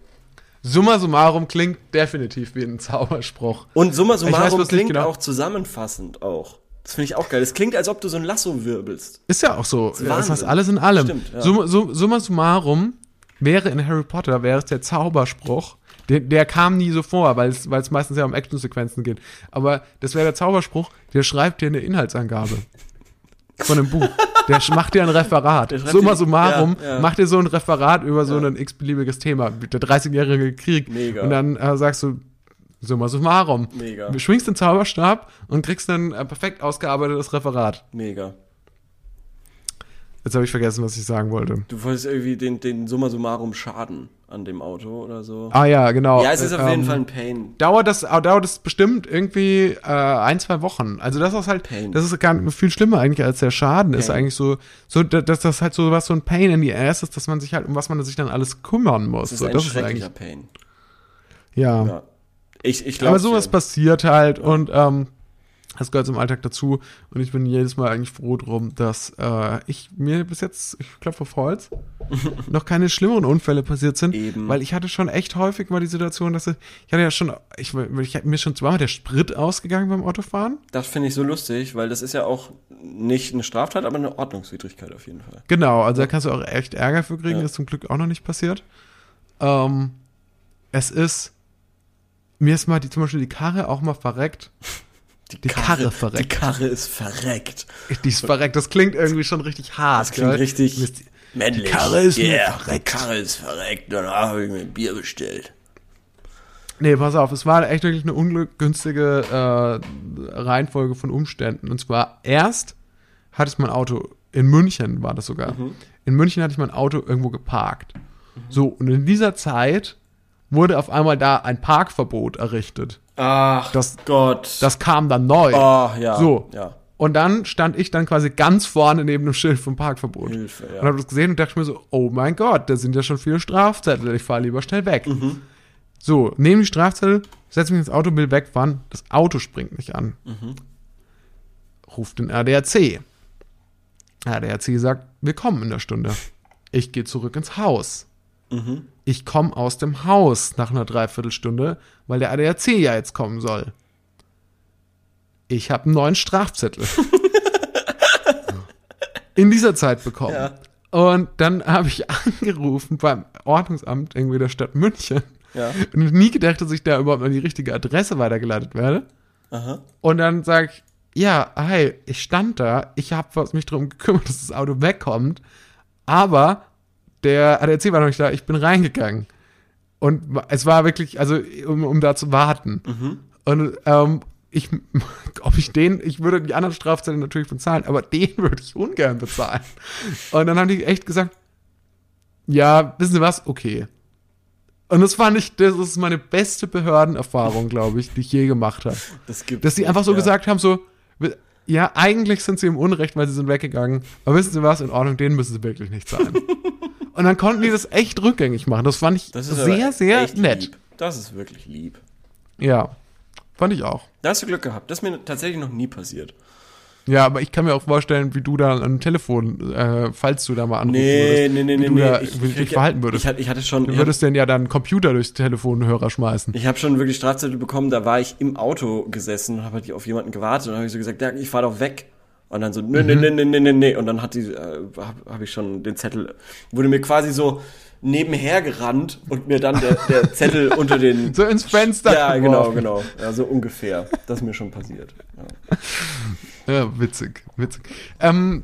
Summa summarum klingt definitiv wie ein Zauberspruch. Und summa weiß summarum nicht klingt genau. auch zusammenfassend auch. Das finde ich auch geil. Das klingt, als ob du so ein Lasso wirbelst. Ist ja auch so. ist Das heißt Wahnsinn. alles in allem. Stimmt, ja. Summa, sum- summa summarum wäre in Harry Potter, wäre es der Zauberspruch. Der, der kam nie so vor, weil es, weil es meistens ja um Actionsequenzen geht. Aber das wäre der Zauberspruch, der schreibt dir eine Inhaltsangabe. Von einem Buch. Der macht dir ein Referat. Summa summarum, ja, ja. macht dir so ein Referat über so ein x-beliebiges Thema. Der 30-jährige Krieg. Mega. Und dann äh, sagst du, summa summarum. Mega. Du schwingst den Zauberstab und kriegst ein äh, perfekt ausgearbeitetes Referat. Mega. Jetzt habe ich vergessen, was ich sagen wollte. Du wolltest irgendwie den, den summa summarum Schaden an dem Auto oder so. Ah ja, genau. ja, es ist auf jeden ähm, Fall ein Pain. Dauert das, äh, dauert das bestimmt irgendwie äh, ein, zwei Wochen. Also das ist halt, Pain. das ist gar nicht viel schlimmer eigentlich als der Schaden. Ist Pain. eigentlich so, so da- dass das halt so was so ein Pain in the ass ist, dass man sich halt um was man sich dann alles kümmern muss. Das ist so, ein das ist schrecklicher eigentlich, Pain. ja. Ja. Ich, ich glaube. Aber sowas passiert halt und ähm, das gehört zum Alltag dazu und ich bin jedes Mal eigentlich froh drum, dass äh, ich mir bis jetzt, ich klopfe auf Holz, noch keine schlimmeren Unfälle passiert sind, Eben. weil ich hatte schon echt häufig mal die Situation, dass ich, ich hatte ja schon, ich, ich mir schon zweimal der Sprit ausgegangen beim Autofahren. Das finde ich so lustig, weil das ist ja auch nicht eine Straftat, aber eine Ordnungswidrigkeit auf jeden Fall. Genau, also da kannst du auch echt Ärger für kriegen, Ja. ist zum Glück auch noch nicht passiert. Ähm, es ist, mir ist mal die, zum Beispiel die Karre auch mal verreckt. Die Karre verreckt. Die Karre ist verreckt. Die ist verreckt, das klingt irgendwie schon richtig hart. Das klingt gell? richtig Mir ist die- männlich. Die Karre ist yeah, verreckt. Die Karre ist verreckt. Danach habe ich mir ein Bier bestellt. Nee, pass auf, es war echt wirklich eine ungünstige äh, Reihenfolge von Umständen. Und zwar erst hatte ich mein Auto, in München war das sogar. In München hatte ich mein Auto irgendwo geparkt. So, und in dieser Zeit wurde auf einmal da ein Parkverbot errichtet. Ach Das- Gott. Das kam dann neu. oh, ja. So. Ja. Und dann stand ich dann quasi ganz vorne neben dem Schild vom Parkverbot. Hilfe, ja. Und habe das gesehen und dachte mir so, oh mein Gott, da sind ja schon viele Strafzettel, ich fahre lieber schnell weg. Mhm. So, nehme die Strafzettel, setze mich ins Auto, will wegfahren, das Auto springt nicht an. Mhm. Ruft den ADAC. ADAC sagt, wir kommen in der Stunde. Ich gehe zurück ins Haus. Mhm. Ich komme aus dem Haus nach einer Dreiviertelstunde, weil der ADAC ja jetzt kommen soll. Ich habe einen neuen Strafzettel. in dieser Zeit bekommen. Ja. Und dann habe ich angerufen beim Ordnungsamt irgendwie der Stadt München Ja. und nie gedacht, dass ich da überhaupt an die richtige Adresse weitergeleitet werde. Aha. Und dann sage ich, ja, hi, ich stand da, ich habe mich darum gekümmert, dass das Auto wegkommt, aber der ADAC war noch nicht da, ich bin reingegangen. Und es war wirklich, also um, um da zu warten. Und ähm, ich, ob ich den, ich würde die anderen Strafzettel natürlich bezahlen, aber den würde ich ungern bezahlen. Und dann haben die echt gesagt, ja, wissen Sie was, okay. Und das fand ich, das ist meine beste Behördenerfahrung, glaube ich, die ich je gemacht habe. Das gibt Dass sie einfach so ja. gesagt haben, so, ja, eigentlich sind sie im Unrecht, weil sie sind weggegangen. Aber wissen Sie was, in Ordnung, den müssen sie wirklich nicht zahlen. Und dann konnten die das echt rückgängig machen. Das fand ich Das sehr, sehr nett. Lieb. Das ist wirklich lieb. Ja, fand ich auch. Da hast du Glück gehabt. Das ist mir tatsächlich noch nie passiert. Ja, aber ich kann mir auch vorstellen, wie du da am Telefon, äh, falls du da mal anrufen Nee, würdest, nee, nee, wie nee, du nee. da Ich- dich verhalten würdest. Ich, ich hatte schon. du würdest denn ja dann einen Computer durchs Telefonhörer schmeißen. Ich habe schon wirklich Strafzettel bekommen, da war ich im Auto gesessen und habe halt auf jemanden gewartet und habe ich so gesagt, ja, ich fahr doch weg. Und dann so, nee, nee, nee, nee, nee, nee, nee. Und dann hat die, äh, habe hab ich schon den Zettel, wurde mir quasi so nebenher gerannt und mir dann der, der Zettel unter den. So ins Fenster Ja, genau, geworfen. genau. Ja, so ungefähr. Das ist mir schon passiert. Ja. Ja, witzig, witzig. Ähm,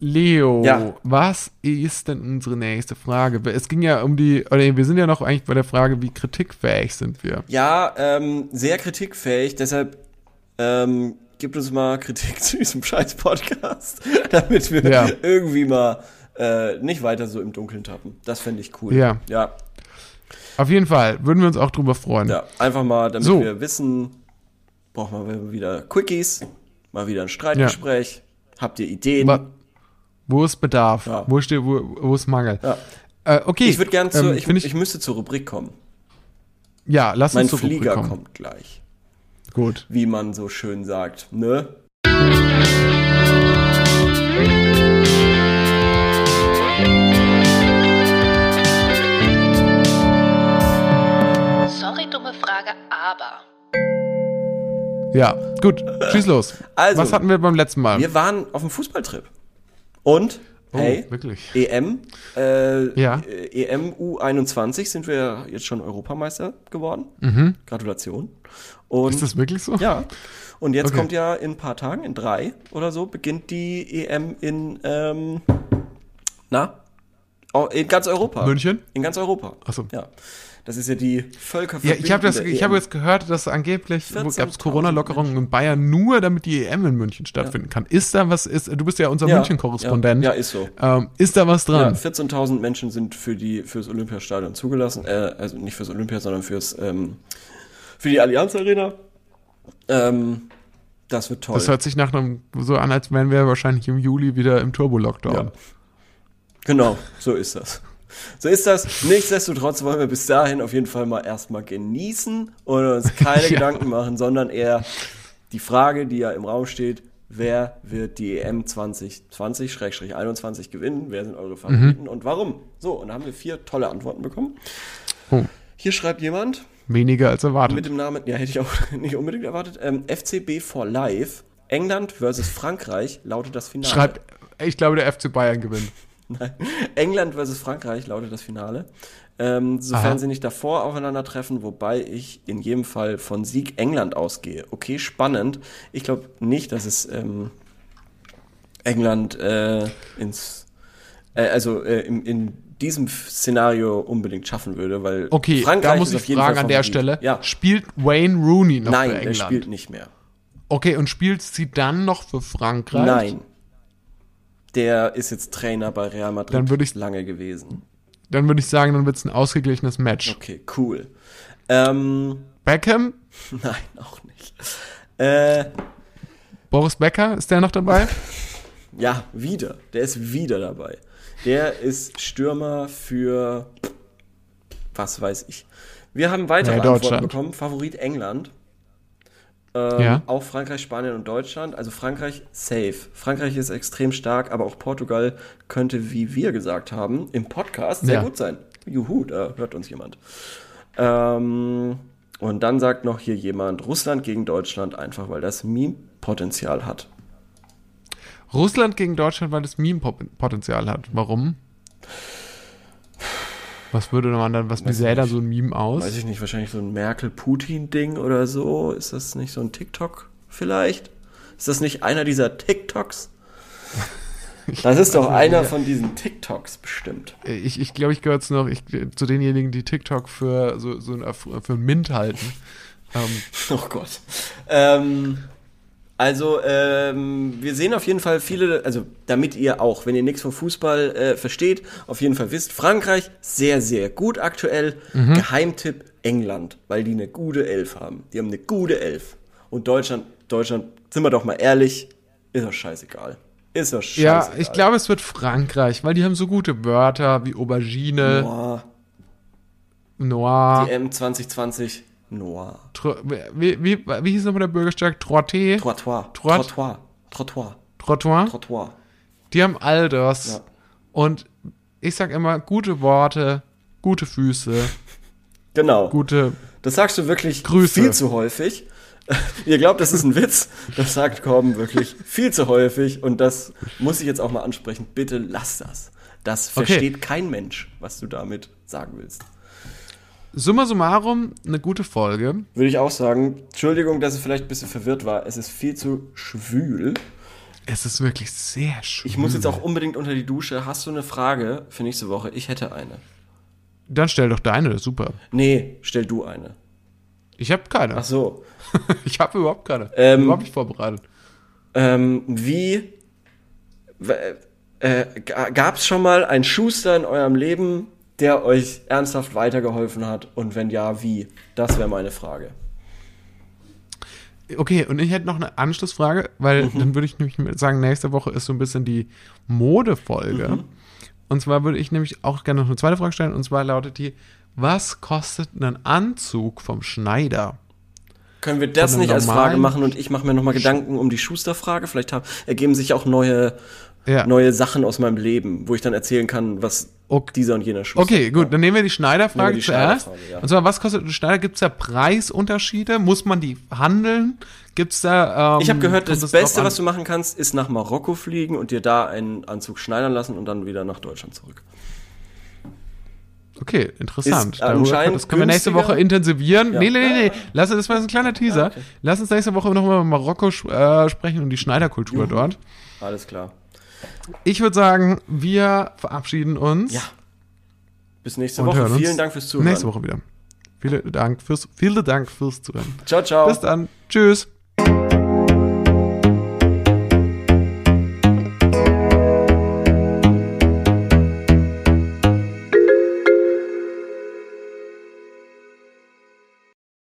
Leo, Ja. was ist denn unsere nächste Frage? Es ging ja um die, oder wir sind ja noch eigentlich bei der Frage, wie kritikfähig sind wir? Ja, ähm, sehr kritikfähig, deshalb ähm, gibt uns mal Kritik zu diesem scheiß Podcast, damit wir Ja. irgendwie mal äh, nicht weiter so im Dunkeln tappen. Das fände ich cool. Ja. Ja, Auf jeden Fall, würden wir uns auch drüber freuen. ja. Einfach mal, damit So. wir wissen, brauchen wir wieder Quickies, mal wieder ein Streitgespräch. Habt ihr Ideen? Wa- Wo ist Bedarf? Ja. Wo, steht, wo, wo ist Mangel? Ja. Äh, okay. Ich würde gern zu, ähm, ich, find ich, müsste zur Rubrik kommen. ja, lass Mein uns zur Rubrik Flieger kommen. kommt gleich. Gut. Wie man so schön sagt, ne? Aber. Ja, gut. Schieß los. Also, was hatten wir beim letzten Mal? Wir waren auf dem Fußballtrip. Und, oh, hey, wirklich. EM, äh, Ja. äh, EM U21 sind wir jetzt schon Europameister geworden. Gratulation. Und Mhm. Ist das wirklich so? ja. Und jetzt Okay. kommt ja in ein paar Tagen, in drei oder so, beginnt die EM in, ähm, na? Oh, in ganz Europa. München? In ganz Europa. Ach so. Ja. Das ist ja die Ja, Völkerverbindung. ich habe das, ich habe EM. jetzt gehört, dass angeblich 14.000 gab es Corona-Lockerungen in Bayern nur, damit die EM in München stattfinden kann. Ist da was? Ist du bist ja unser Ja, München-Korrespondent. Ja, ja, ist so. Ähm, ist da was Ja, dran? 14.000 Menschen sind für die fürs Olympiastadion zugelassen, äh, also nicht fürs Olympia, sondern fürs ähm, für die Allianz Arena. Ähm, das wird toll. Das hört sich nach einem so an, als wären wir wahrscheinlich im Juli wieder im Turbo-Lockdown. Ja. Genau, so ist das. So ist das. Nichtsdestotrotz wollen wir bis dahin auf jeden Fall mal erstmal genießen und uns keine Ja. Gedanken machen, sondern eher die Frage, die ja im Raum steht, wer wird die EM 2020-21 gewinnen? Wer sind eure Favoriten Mhm. und warum? So, und da haben wir vier tolle Antworten bekommen. Oh, Hier schreibt jemand weniger als erwartet. mit dem Namen, ja, hätte ich auch nicht unbedingt erwartet, ähm, FCB for Life. England versus Frankreich lautet das Finale. Schreibt, ich glaube, der FC Bayern gewinnt. Nein. England versus Frankreich lautet das Finale. Ähm, sofern Aha. sie nicht davor aufeinandertreffen, wobei ich in jedem Fall von Sieg England ausgehe. Okay, spannend. Ich glaube nicht, dass es ähm, England äh, ins, äh, also äh, in, in diesem Szenario unbedingt schaffen würde, weil Okay, Frankreich da muss ich fragen Fall an der. Stelle. Ja. Spielt Wayne Rooney noch Nein, für England? spielt nicht mehr. Okay, und spielt sie dann noch für Frankreich? Nein. Der ist jetzt Trainer bei Real Madrid Dann würde ich- lange gewesen. Dann würde ich sagen, dann wird es ein ausgeglichenes Match. Okay, cool. Ähm, Beckham? nein, auch nicht. Äh, Boris Becker, ist der noch dabei? ja, wieder. Der ist wieder dabei. Der ist Stürmer für was weiß ich. Wir haben weitere Ja, Antworten bekommen. Favorit England. Ähm, Ja. Auch Frankreich, Spanien und Deutschland. Also Frankreich safe. Frankreich ist extrem stark, aber auch Portugal könnte, wie wir gesagt haben, im Podcast sehr Ja. gut sein. Juhu, da hört uns jemand. Ähm, und dann sagt noch hier jemand, Russland gegen Deutschland, einfach weil das Meme-Potenzial hat. Russland gegen Deutschland, weil das Meme-Potenzial hat. Warum? Was würde man dann, was sähe da so ein Meme aus? Weiß ich nicht, wahrscheinlich so ein Merkel-Putin-Ding oder so. Ist das nicht so ein TikTok vielleicht? Ist das nicht einer dieser TikToks? Das ist doch einer von diesen TikToks bestimmt. Ich, ich glaube, ich gehöre zu noch ich, zu denjenigen, die TikTok für so, so ein- für Mint halten. Ähm, Oh Gott. Ähm, also, ähm, wir sehen auf jeden Fall viele, also damit ihr auch, wenn ihr nichts vom Fußball äh, versteht, auf jeden Fall wisst, Frankreich sehr, sehr gut aktuell. Geheimtipp England, weil die eine gute Elf haben. Die haben eine gute Elf. Und Deutschland, Deutschland, sind wir doch mal ehrlich, ist doch scheißegal. Ist doch scheißegal. ja, ich glaube, es wird Frankreich, weil die haben so gute Wörter wie Aubergine, Boah, Noir, die M 2020, Noir. Tro- wie, wie, wie hieß nochmal der Bürgersteig? Trotté? Trottoir. Trott? Trottoir. Trottoir. Trottoir? Trottoir. Die haben all das. Ja. Und ich sag immer, gute Worte, gute Füße, Genau. gute. Das sagst du wirklich Grüße. viel zu häufig. Ihr glaubt, das ist ein Witz? Das sagt Korben wirklich viel zu häufig und das muss ich jetzt auch mal ansprechen. Bitte lass das. Das Okay. versteht kein Mensch, was du damit sagen willst. Summa summarum, eine gute Folge. Würde ich auch sagen. Entschuldigung, dass es vielleicht ein bisschen verwirrt war. Es ist viel zu schwül. Es ist wirklich sehr schön. Ich muss jetzt auch unbedingt unter die Dusche. Hast du eine Frage für nächste Woche? Ich hätte eine. Dann stell doch deine, das ist super. Nee, stell du eine. Ich habe keine. Ach so. Ich habe überhaupt keine. Ähm, überhaupt nicht vorbereitet. Ähm, wie äh, gab es schon mal einen Schuster in eurem Leben, der euch ernsthaft weitergeholfen hat? Und wenn ja, wie? Das wäre meine Frage. Okay, und ich hätte noch eine Anschlussfrage, weil Mhm. dann würde ich nämlich sagen, nächste Woche ist so ein bisschen die Modefolge. Mhm. Und zwar würde ich nämlich auch gerne noch eine zweite Frage stellen, und zwar lautet die, was kostet ein Anzug vom Schneider? Können wir das nicht als Frage machen und ich mache mir nochmal Gedanken um die Schusterfrage? Vielleicht hab, ergeben sich auch neue, Ja. neue Sachen aus meinem Leben, wo ich dann erzählen kann, was Okay. dieser und jener Schuster. Okay, gut, dann nehmen wir die Schneiderfrage die zuerst. Schneiderfrage, ja. Und zwar, was kostet ein Schneider? Gibt es da Preisunterschiede? Muss man die handeln? Gibt es da. Ähm, Ich habe gehört, das drauf Beste, was du machen kannst, ist nach Marokko fliegen und dir da einen Anzug schneidern lassen und dann wieder nach Deutschland zurück. Okay, interessant. Ist Darüber, das können wir nächste. Woche intensivieren. Ja. Nee, nee, nee, nee. Lass, das war jetzt ein kleiner Teaser. okay. Lass uns nächste Woche nochmal über Marokko äh, sprechen und die Schneiderkultur dort. Alles klar. Ich würde sagen, wir verabschieden uns. Ja. Bis nächste Woche. Vielen Dank fürs Zuhören. Nächste Woche wieder. Vielen Dank fürs, vielen Dank fürs Zuhören. Ciao, ciao. Bis dann. Tschüss.